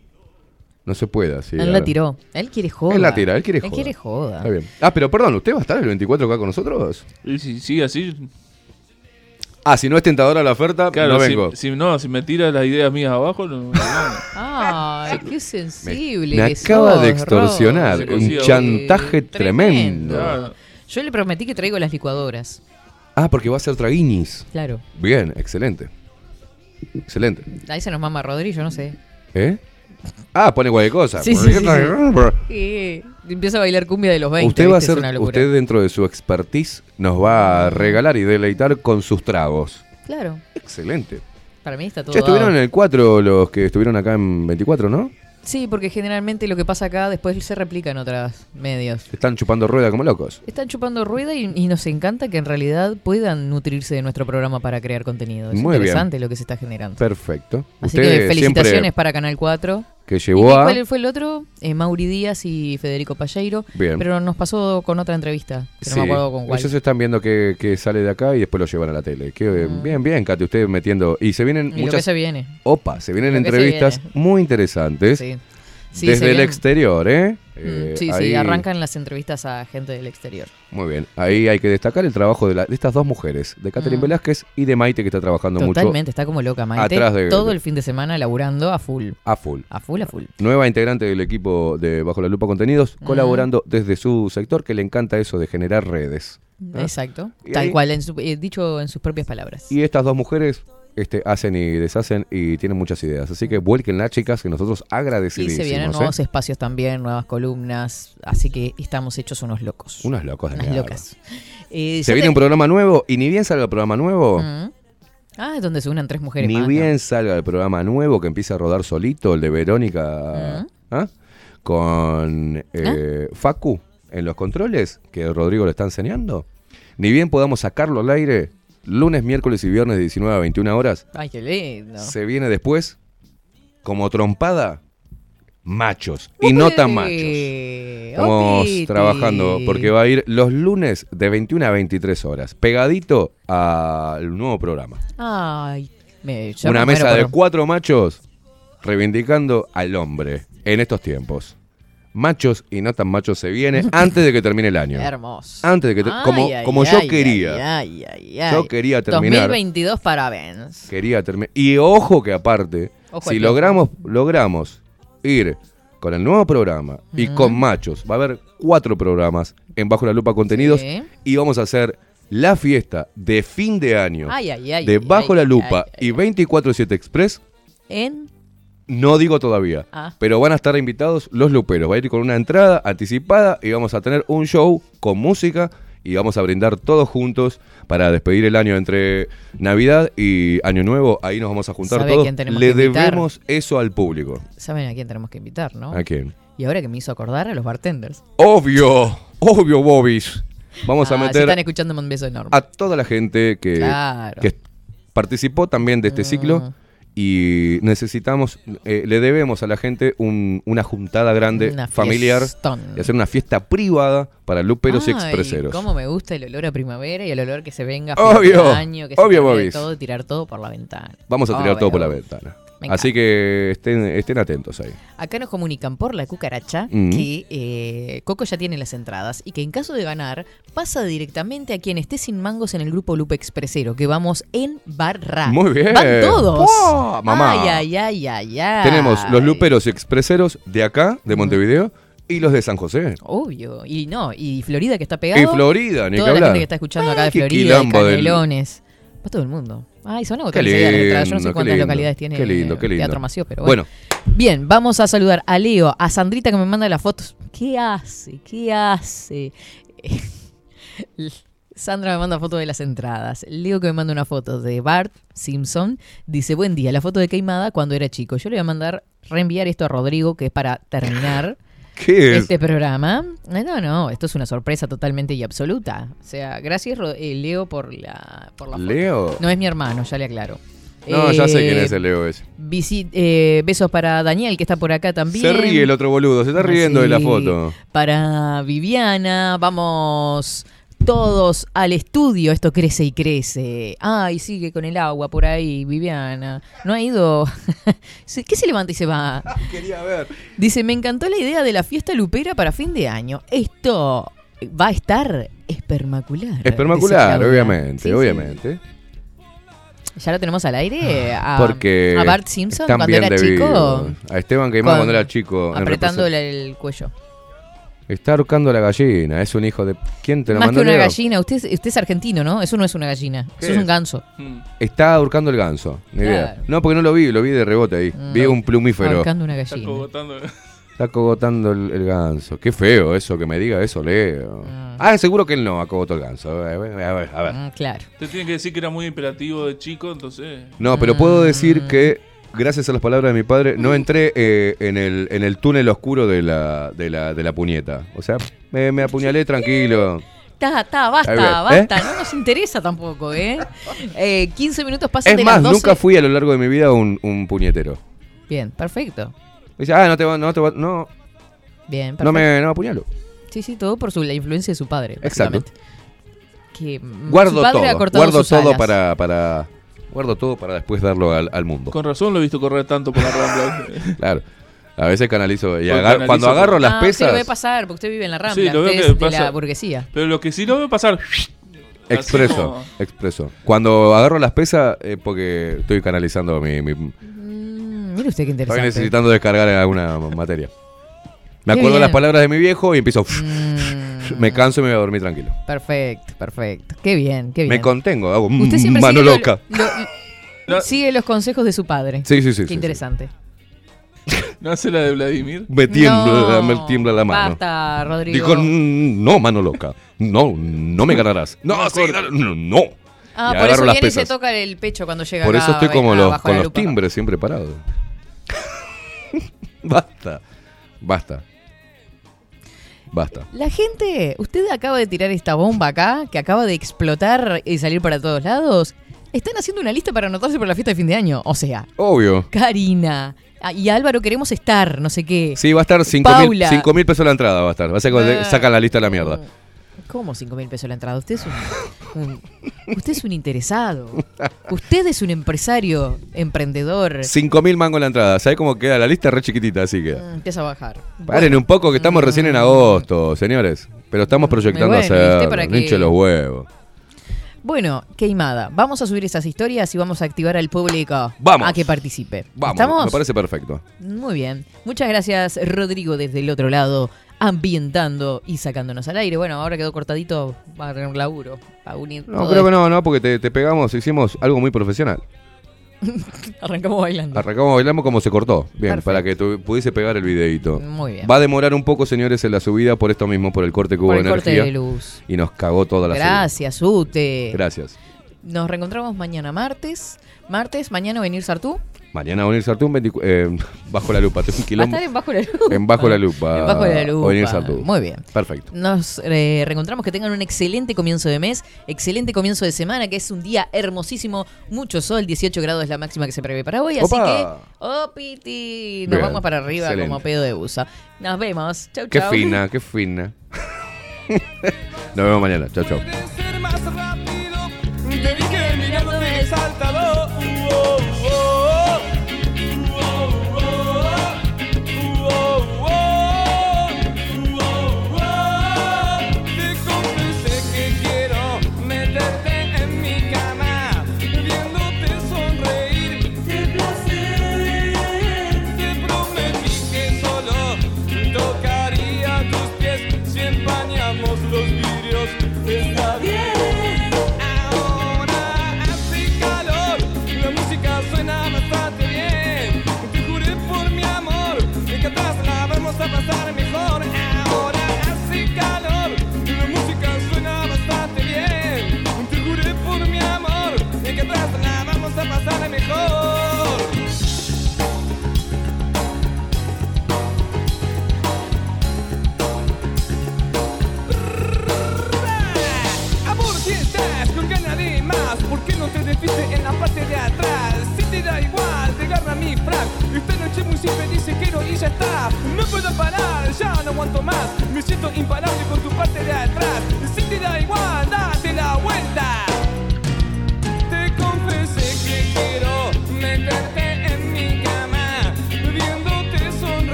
Speaker 7: No se puede así.
Speaker 2: Él la tiró. Él quiere joda.
Speaker 7: Él la tira, él quiere
Speaker 2: Él
Speaker 7: joda.
Speaker 2: quiere joda.
Speaker 7: Está bien. Ah, pero perdón, ¿usted va a estar el 24 acá con nosotros?
Speaker 3: Si sigue así.
Speaker 7: Ah, si no es tentadora la oferta,
Speaker 3: Claro,
Speaker 7: no vengo.
Speaker 3: si no, si me tira las ideas mías abajo, no. no.
Speaker 2: Ay, qué sensible.
Speaker 7: Me
Speaker 2: que
Speaker 7: acaba
Speaker 2: sos,
Speaker 7: de extorsionar. Un chantaje
Speaker 2: Tremendo.
Speaker 7: tremendo.
Speaker 3: Claro.
Speaker 2: Yo le prometí que traigo las licuadoras.
Speaker 7: Ah, porque va a ser traguinis.
Speaker 2: Claro.
Speaker 7: Bien, excelente. Excelente.
Speaker 2: Ahí se nos mama Rodri, yo no sé.
Speaker 7: ¿Eh? Ah, pone cualquier cosa.
Speaker 2: Sí, sí, sí, sí. Sí, Empieza a bailar cumbia de los 20.
Speaker 7: Usted va a ser, usted dentro de su expertise nos va a regalar y deleitar con sus tragos.
Speaker 2: Claro.
Speaker 7: Excelente.
Speaker 2: Para mí está todo.
Speaker 7: Ya estuvieron
Speaker 2: dado.
Speaker 7: en el 4 los que estuvieron acá en 24, ¿no?
Speaker 2: Sí, porque generalmente lo que pasa acá después se replica en otros medios.
Speaker 7: Están chupando rueda como locos.
Speaker 2: Están chupando rueda y, y nos encanta que en realidad puedan nutrirse de nuestro programa para crear contenido. Es
Speaker 7: Muy bien.
Speaker 2: interesante lo que se está generando.
Speaker 7: Perfecto.
Speaker 2: Así que felicitaciones
Speaker 7: siempre
Speaker 2: para Canal 4.
Speaker 7: Que
Speaker 2: ¿Y
Speaker 7: llevó a...
Speaker 2: cuál fue el otro? Eh, Mauri Díaz y Federico Palleiro.
Speaker 7: Bien.
Speaker 2: Pero nos pasó con otra entrevista. que no me acuerdo con cuál.
Speaker 7: ellos están viendo que, que sale de acá y después lo llevan a la tele. Que, Bien, bien, Katy, usted metiendo... Y se vienen
Speaker 2: Mm. Y lo que
Speaker 7: muchas...
Speaker 2: se viene.
Speaker 7: Opa, se vienen
Speaker 2: Lo que se
Speaker 7: entrevistas
Speaker 2: viene.
Speaker 7: muy interesantes.
Speaker 2: Sí. Sí, se
Speaker 7: desde el exterior, ¿eh? Eh,
Speaker 2: sí, sí,
Speaker 7: ahí-
Speaker 2: arrancan las entrevistas a gente del exterior.
Speaker 7: Muy bien. Ahí hay que destacar el trabajo de, la- de estas dos mujeres, de Catherine
Speaker 2: Mm.
Speaker 7: Velázquez y de Maite, que está trabajando mucho
Speaker 2: Totalmente, está como loca, Maite.
Speaker 7: atrás de-
Speaker 2: todo el fin de semana laburando a full.
Speaker 7: a full.
Speaker 2: A full, a full.
Speaker 7: Nueva integrante del equipo de Bajo la Lupa Contenidos,
Speaker 2: Mm.
Speaker 7: colaborando desde su sector, que le encanta eso de generar redes. ¿Ah?
Speaker 2: Exacto.
Speaker 7: Y
Speaker 2: Tal
Speaker 7: ahí-
Speaker 2: cual, en su- eh, dicho en sus propias palabras.
Speaker 7: Y estas dos mujeres este, hacen y deshacen y tienen muchas ideas. Así que vuélquenla, chicas, que nosotros
Speaker 2: Y
Speaker 7: agradecidísimos.
Speaker 2: se vienen
Speaker 7: ¿eh?
Speaker 2: nuevos espacios también, nuevas columnas. Así que estamos hechos unos locos.
Speaker 7: Unos locos de
Speaker 2: Unas
Speaker 7: mierda.
Speaker 2: locas. Eh,
Speaker 7: Se viene
Speaker 2: te-
Speaker 7: un programa nuevo y ni bien salga el programa nuevo,
Speaker 2: Mm. Ah, es donde se unen tres mujeres
Speaker 7: ni
Speaker 2: más, ¿no?
Speaker 7: bien salga el programa nuevo que empieza a rodar solito, el de Verónica, ¿ah? con eh, Facu en los controles, que Rodrigo le está enseñando, ni bien podamos sacarlo al aire, lunes, miércoles y viernes de 19 a 21 horas,
Speaker 2: Ay, qué lindo.
Speaker 7: se viene después, como trompada, machos, y no tan machos. Estamos
Speaker 2: Opiti.
Speaker 7: trabajando porque va a ir los lunes de 21 a 23 horas, pegadito al nuevo programa.
Speaker 2: Ay, me,
Speaker 7: Una
Speaker 2: me
Speaker 7: mesa de cuatro machos reivindicando al hombre en estos tiempos. Machos y no tan machos se viene antes de que termine el año.
Speaker 2: Hermoso.
Speaker 7: Antes de que te-
Speaker 2: Ay,
Speaker 7: como,
Speaker 2: ay,
Speaker 7: como yo quería. Yo quería terminar.
Speaker 2: 2022 parabéns.
Speaker 7: Quería terminar. Y ojo que aparte,
Speaker 2: Ojo
Speaker 7: si logramos, logramos ir con el nuevo programa y con machos, va a haber cuatro programas en Bajo la Lupa Contenidos
Speaker 2: Sí.
Speaker 7: y vamos a hacer la fiesta de fin de año de Bajo la Lupa y 24-7 Express.
Speaker 2: En
Speaker 7: No digo todavía,
Speaker 2: Ah.
Speaker 7: pero van a estar invitados los luperos. Va a ir con una entrada anticipada y vamos a tener un show con música y vamos a brindar todos juntos para despedir el año entre Navidad y Año Nuevo. Ahí nos vamos a juntar
Speaker 2: ¿Sabe a
Speaker 7: todos. Le debemos eso al público.
Speaker 2: ¿Saben a quién tenemos que invitar, no?
Speaker 7: ¿A quién?
Speaker 2: Y ahora que me hizo acordar a los bartenders.
Speaker 7: Obvio, obvio, Bobis. Vamos a
Speaker 2: Ah, Si
Speaker 7: meter
Speaker 2: están escuchando, un beso enorme.
Speaker 7: a toda la gente que,
Speaker 2: Claro.
Speaker 7: que participó también de este
Speaker 2: Mm.
Speaker 7: ciclo y necesitamos, eh, le debemos a la gente un- una juntada grande,
Speaker 2: Una
Speaker 7: familiar,
Speaker 2: fiestón.
Speaker 7: y hacer una fiesta privada para luperos y
Speaker 2: Ay,
Speaker 7: expreseros.
Speaker 2: cómo me gusta el olor a primavera y el olor que se venga a
Speaker 7: Obvio,
Speaker 2: fin de año, que se
Speaker 7: obvio, Bobis.
Speaker 2: todo, tirar todo por la ventana.
Speaker 7: Vamos a tirar todo por la ventana. Así que estén, estén atentos ahí.
Speaker 2: Acá nos comunican por la cucaracha
Speaker 7: Mm.
Speaker 2: que eh, Coco ya tiene las entradas y que en caso de ganar pasa directamente a quien esté sin mangos en el grupo Lupe Expresero, que vamos en barra.
Speaker 7: Muy bien.
Speaker 2: Van todos.
Speaker 7: ¡Pua! Mamá.
Speaker 2: Ay, ay, ay, ay, ay.
Speaker 7: Tenemos los luperos y expreseros de acá, de Montevideo, y los de San José.
Speaker 2: Obvio. Y no, y Florida que está pegado.
Speaker 7: Y Florida, ni
Speaker 2: Toda
Speaker 7: que
Speaker 2: la
Speaker 7: hablar.
Speaker 2: gente que está escuchando acá de Florida, de
Speaker 7: del-
Speaker 2: Canelones. Va todo el mundo. Ay, son las entradas. Yo no sé cuántas
Speaker 7: lindo.
Speaker 2: localidades tiene
Speaker 7: Qué lindo, qué lindo.
Speaker 2: Teatro Mació, pero bueno.
Speaker 7: Bueno,
Speaker 2: Bien, vamos a saludar a Leo, a Sandrita que me manda las fotos. ¿Qué hace? ¿Qué hace? Sandra me manda fotos de las entradas. Leo que me manda una foto de Bart Simpson. Dice, buen día, la foto de Queimada cuando era chico. Yo le voy a mandar, reenviar esto a Rodrigo, que es para terminar
Speaker 7: ¿qué es?
Speaker 2: este programa. Eh, No, no, esto es una sorpresa totalmente y absoluta. O sea, gracias eh, Leo por la, por la foto.
Speaker 7: ¿Leo?
Speaker 2: No es mi hermano, ya le aclaro.
Speaker 7: No, ya sé quién
Speaker 2: Eh,
Speaker 7: es el Leo ese.
Speaker 2: Eh, besos para Daniel, que está por acá también.
Speaker 7: Se ríe el otro boludo, se está riendo de la foto.
Speaker 2: Para Viviana, vamos todos al estudio. Esto crece y crece. Ay, sigue con el agua por ahí, Viviana. No ha ido. ¿Qué se levanta y se va?
Speaker 7: Quería ver.
Speaker 2: Dice, me encantó la idea de la fiesta lupera para fin de año. Esto va a estar espermacular.
Speaker 7: Espermacular, obviamente,
Speaker 2: Sí, sí.
Speaker 7: obviamente.
Speaker 2: Ya lo tenemos al aire. A,
Speaker 7: Porque
Speaker 2: a Bart Simpson cuando era
Speaker 7: de
Speaker 2: chico.
Speaker 7: A Esteban Queimado
Speaker 2: con-
Speaker 7: cuando era chico. en
Speaker 2: Apretándole el cuello.
Speaker 7: Está ahorcando la gallina, es un hijo de... ¿Quién te lo
Speaker 2: Más que una
Speaker 7: Leo?
Speaker 2: gallina. Usted, es- usted es argentino, ¿no? Eso no es una gallina.
Speaker 7: ¿Qué
Speaker 2: Eso es un ganso.
Speaker 7: Está ahorcando el ganso, ni idea.
Speaker 2: Claro.
Speaker 7: No, porque no lo vi, lo vi de rebote ahí.
Speaker 2: Mm.
Speaker 7: Vi un plumífero.
Speaker 2: Ahorcando una
Speaker 3: Está
Speaker 2: gallina.
Speaker 3: cogotando.
Speaker 7: Está cogotando el, el ganso. Qué feo eso, que me diga eso, Leo. Ah, seguro que él no acogotó el ganso. A ver, a ver. a ver.
Speaker 2: Mm, claro.
Speaker 3: Te tiene que decir que era muy imperativo de chico, entonces.
Speaker 7: No, pero
Speaker 2: Mm.
Speaker 7: puedo decir que, gracias a las palabras de mi padre, no entré eh, en, el, en el túnel oscuro de la, de la, de la puñeta. O sea, me, me apuñalé tranquilo.
Speaker 2: Está, está, basta,
Speaker 7: ¿eh?
Speaker 2: basta. No nos interesa tampoco, ¿eh? Eh, 15 minutos pasan
Speaker 7: Es
Speaker 2: de
Speaker 7: más,
Speaker 2: las 12.
Speaker 7: nunca fui a lo largo de mi vida un, un puñetero.
Speaker 2: Bien, perfecto.
Speaker 7: Dice, ah, no te va, no te va, no,
Speaker 2: Bien, perfecto.
Speaker 7: no me, no apuñalo.
Speaker 2: Sí, sí, todo por su, la influencia de su padre.
Speaker 7: Exacto.
Speaker 2: Que mm, su
Speaker 7: Guardo
Speaker 2: padre
Speaker 7: todo, guardo todo para, para, guardo todo para después darlo al, al mundo.
Speaker 3: Con razón lo he visto correr tanto por la rambla.
Speaker 7: Claro. A veces canalizo. Y agar-
Speaker 3: canalizo
Speaker 7: cuando
Speaker 3: por-
Speaker 7: agarro las
Speaker 2: Ah, usted lo ve
Speaker 7: pesas,
Speaker 2: pasar porque usted vive en la Rambla.
Speaker 3: Sí, lo veo
Speaker 2: usted
Speaker 3: que
Speaker 2: es de la burguesía.
Speaker 3: Pero lo que sí lo veo pasar.
Speaker 7: expreso,
Speaker 3: como-
Speaker 7: expreso. Cuando agarro las pesas, eh, porque estoy canalizando mi, mi-
Speaker 2: Mm, mire usted qué
Speaker 7: Estoy
Speaker 2: interesante.
Speaker 7: necesitando descargar en alguna materia. Me acuerdo las palabras de mi viejo y empiezo.
Speaker 2: Mm,
Speaker 7: Me canso y me voy a dormir tranquilo.
Speaker 2: Perfecto, perfecto. Qué bien, qué bien.
Speaker 7: Me contengo, hago
Speaker 2: Usted siempre
Speaker 7: mano
Speaker 2: sigue lo-
Speaker 7: loca.
Speaker 2: lo-. Sigue los consejos de su padre.
Speaker 9: Sí, sí, sí,
Speaker 2: Qué
Speaker 9: sí,
Speaker 2: interesante.
Speaker 3: ¿No hace la de Vladimir?
Speaker 9: Me tiembla,
Speaker 2: No,
Speaker 9: me tiembla la mano.
Speaker 2: Basta, Rodrigo.
Speaker 9: Dijo, "Mm, no, mano loca. No, no me ganarás. No, sí, no, no.
Speaker 2: Ah,
Speaker 9: Y
Speaker 2: por eso
Speaker 9: las
Speaker 2: viene y se toca el pecho cuando llega
Speaker 9: Por
Speaker 2: acá,
Speaker 9: eso estoy como los, con los
Speaker 2: lupa.
Speaker 9: timbres siempre parados. Basta. Basta. Basta.
Speaker 2: La gente, usted acaba de tirar esta bomba acá, que acaba de explotar y salir para todos lados. Están haciendo una lista para anotarse para la fiesta de fin de año. O sea,
Speaker 9: Obvio.
Speaker 2: Karina ah, y Álvaro queremos estar, no sé qué.
Speaker 9: Sí, va a estar 5 mil,
Speaker 2: Paula.
Speaker 9: cinco mil pesos la entrada. Va a estar. Va a ser cuando
Speaker 2: Ah.
Speaker 9: sacan la lista de la mierda.
Speaker 2: ¿Cómo 5 mil pesos la entrada? Usted es un, usted es un interesado. Usted es un empresario, emprendedor.
Speaker 9: 5 mil mangos la entrada. ¿Sabes cómo queda la lista? Re chiquitita, así queda.
Speaker 2: Mm, Empieza a bajar.
Speaker 9: Paren un poco que estamos recién en agosto, señores. Pero estamos proyectando
Speaker 2: bueno, ¿y usted
Speaker 9: hacer.
Speaker 2: para?
Speaker 9: Hinche los huevos.
Speaker 2: Bueno, queimada. Vamos a subir esas historias y vamos a activar al público
Speaker 9: Vamos.
Speaker 2: a que participe.
Speaker 9: Vamos,
Speaker 2: ¿Estamos?
Speaker 9: me parece perfecto.
Speaker 2: Muy bien. Muchas gracias, Rodrigo, desde el otro lado, ambientando y sacándonos al aire. Bueno, ahora quedó cortadito, va a tener laburo. A unir
Speaker 9: No, creo que
Speaker 2: esto.
Speaker 9: no, no, porque te, te pegamos, hicimos algo muy profesional.
Speaker 2: Arrancamos bailando.
Speaker 9: Arrancamos, bailamos como se cortó. Bien,
Speaker 2: Perfecto.
Speaker 9: para que tu- pudiese pegar el videito.
Speaker 2: Muy bien.
Speaker 9: Va a demorar un poco, señores, en la subida por esto mismo, por el corte que hubo
Speaker 2: Por el corte
Speaker 9: energía.
Speaker 2: de luz.
Speaker 9: Y nos cagó toda la subida.
Speaker 2: Gracias, Ute.
Speaker 9: Gracias.
Speaker 2: Nos reencontramos mañana martes. Martes, mañana venir Sartú.
Speaker 9: Mañana venir Sartún 24 eh, bajo la lupa. Tengo un
Speaker 2: Va a
Speaker 9: quilombo.
Speaker 2: estar en Bajo la Lupa.
Speaker 9: En bajo la lupa.
Speaker 2: En Bajo la.
Speaker 9: Sartún.
Speaker 2: Muy bien.
Speaker 9: Perfecto.
Speaker 2: Nos eh, reencontramos, que tengan un excelente comienzo de mes, excelente comienzo de semana, que es un día hermosísimo, mucho sol, 18 grados es la máxima que se prevé para hoy, así que, oh piti, nos
Speaker 9: Bien,
Speaker 2: vamos para arriba
Speaker 9: excelente.
Speaker 2: como pedo de busa. Nos vemos, chau
Speaker 9: Qué
Speaker 2: chau.
Speaker 9: fina, qué fina. Nos vemos mañana. Chao, chao.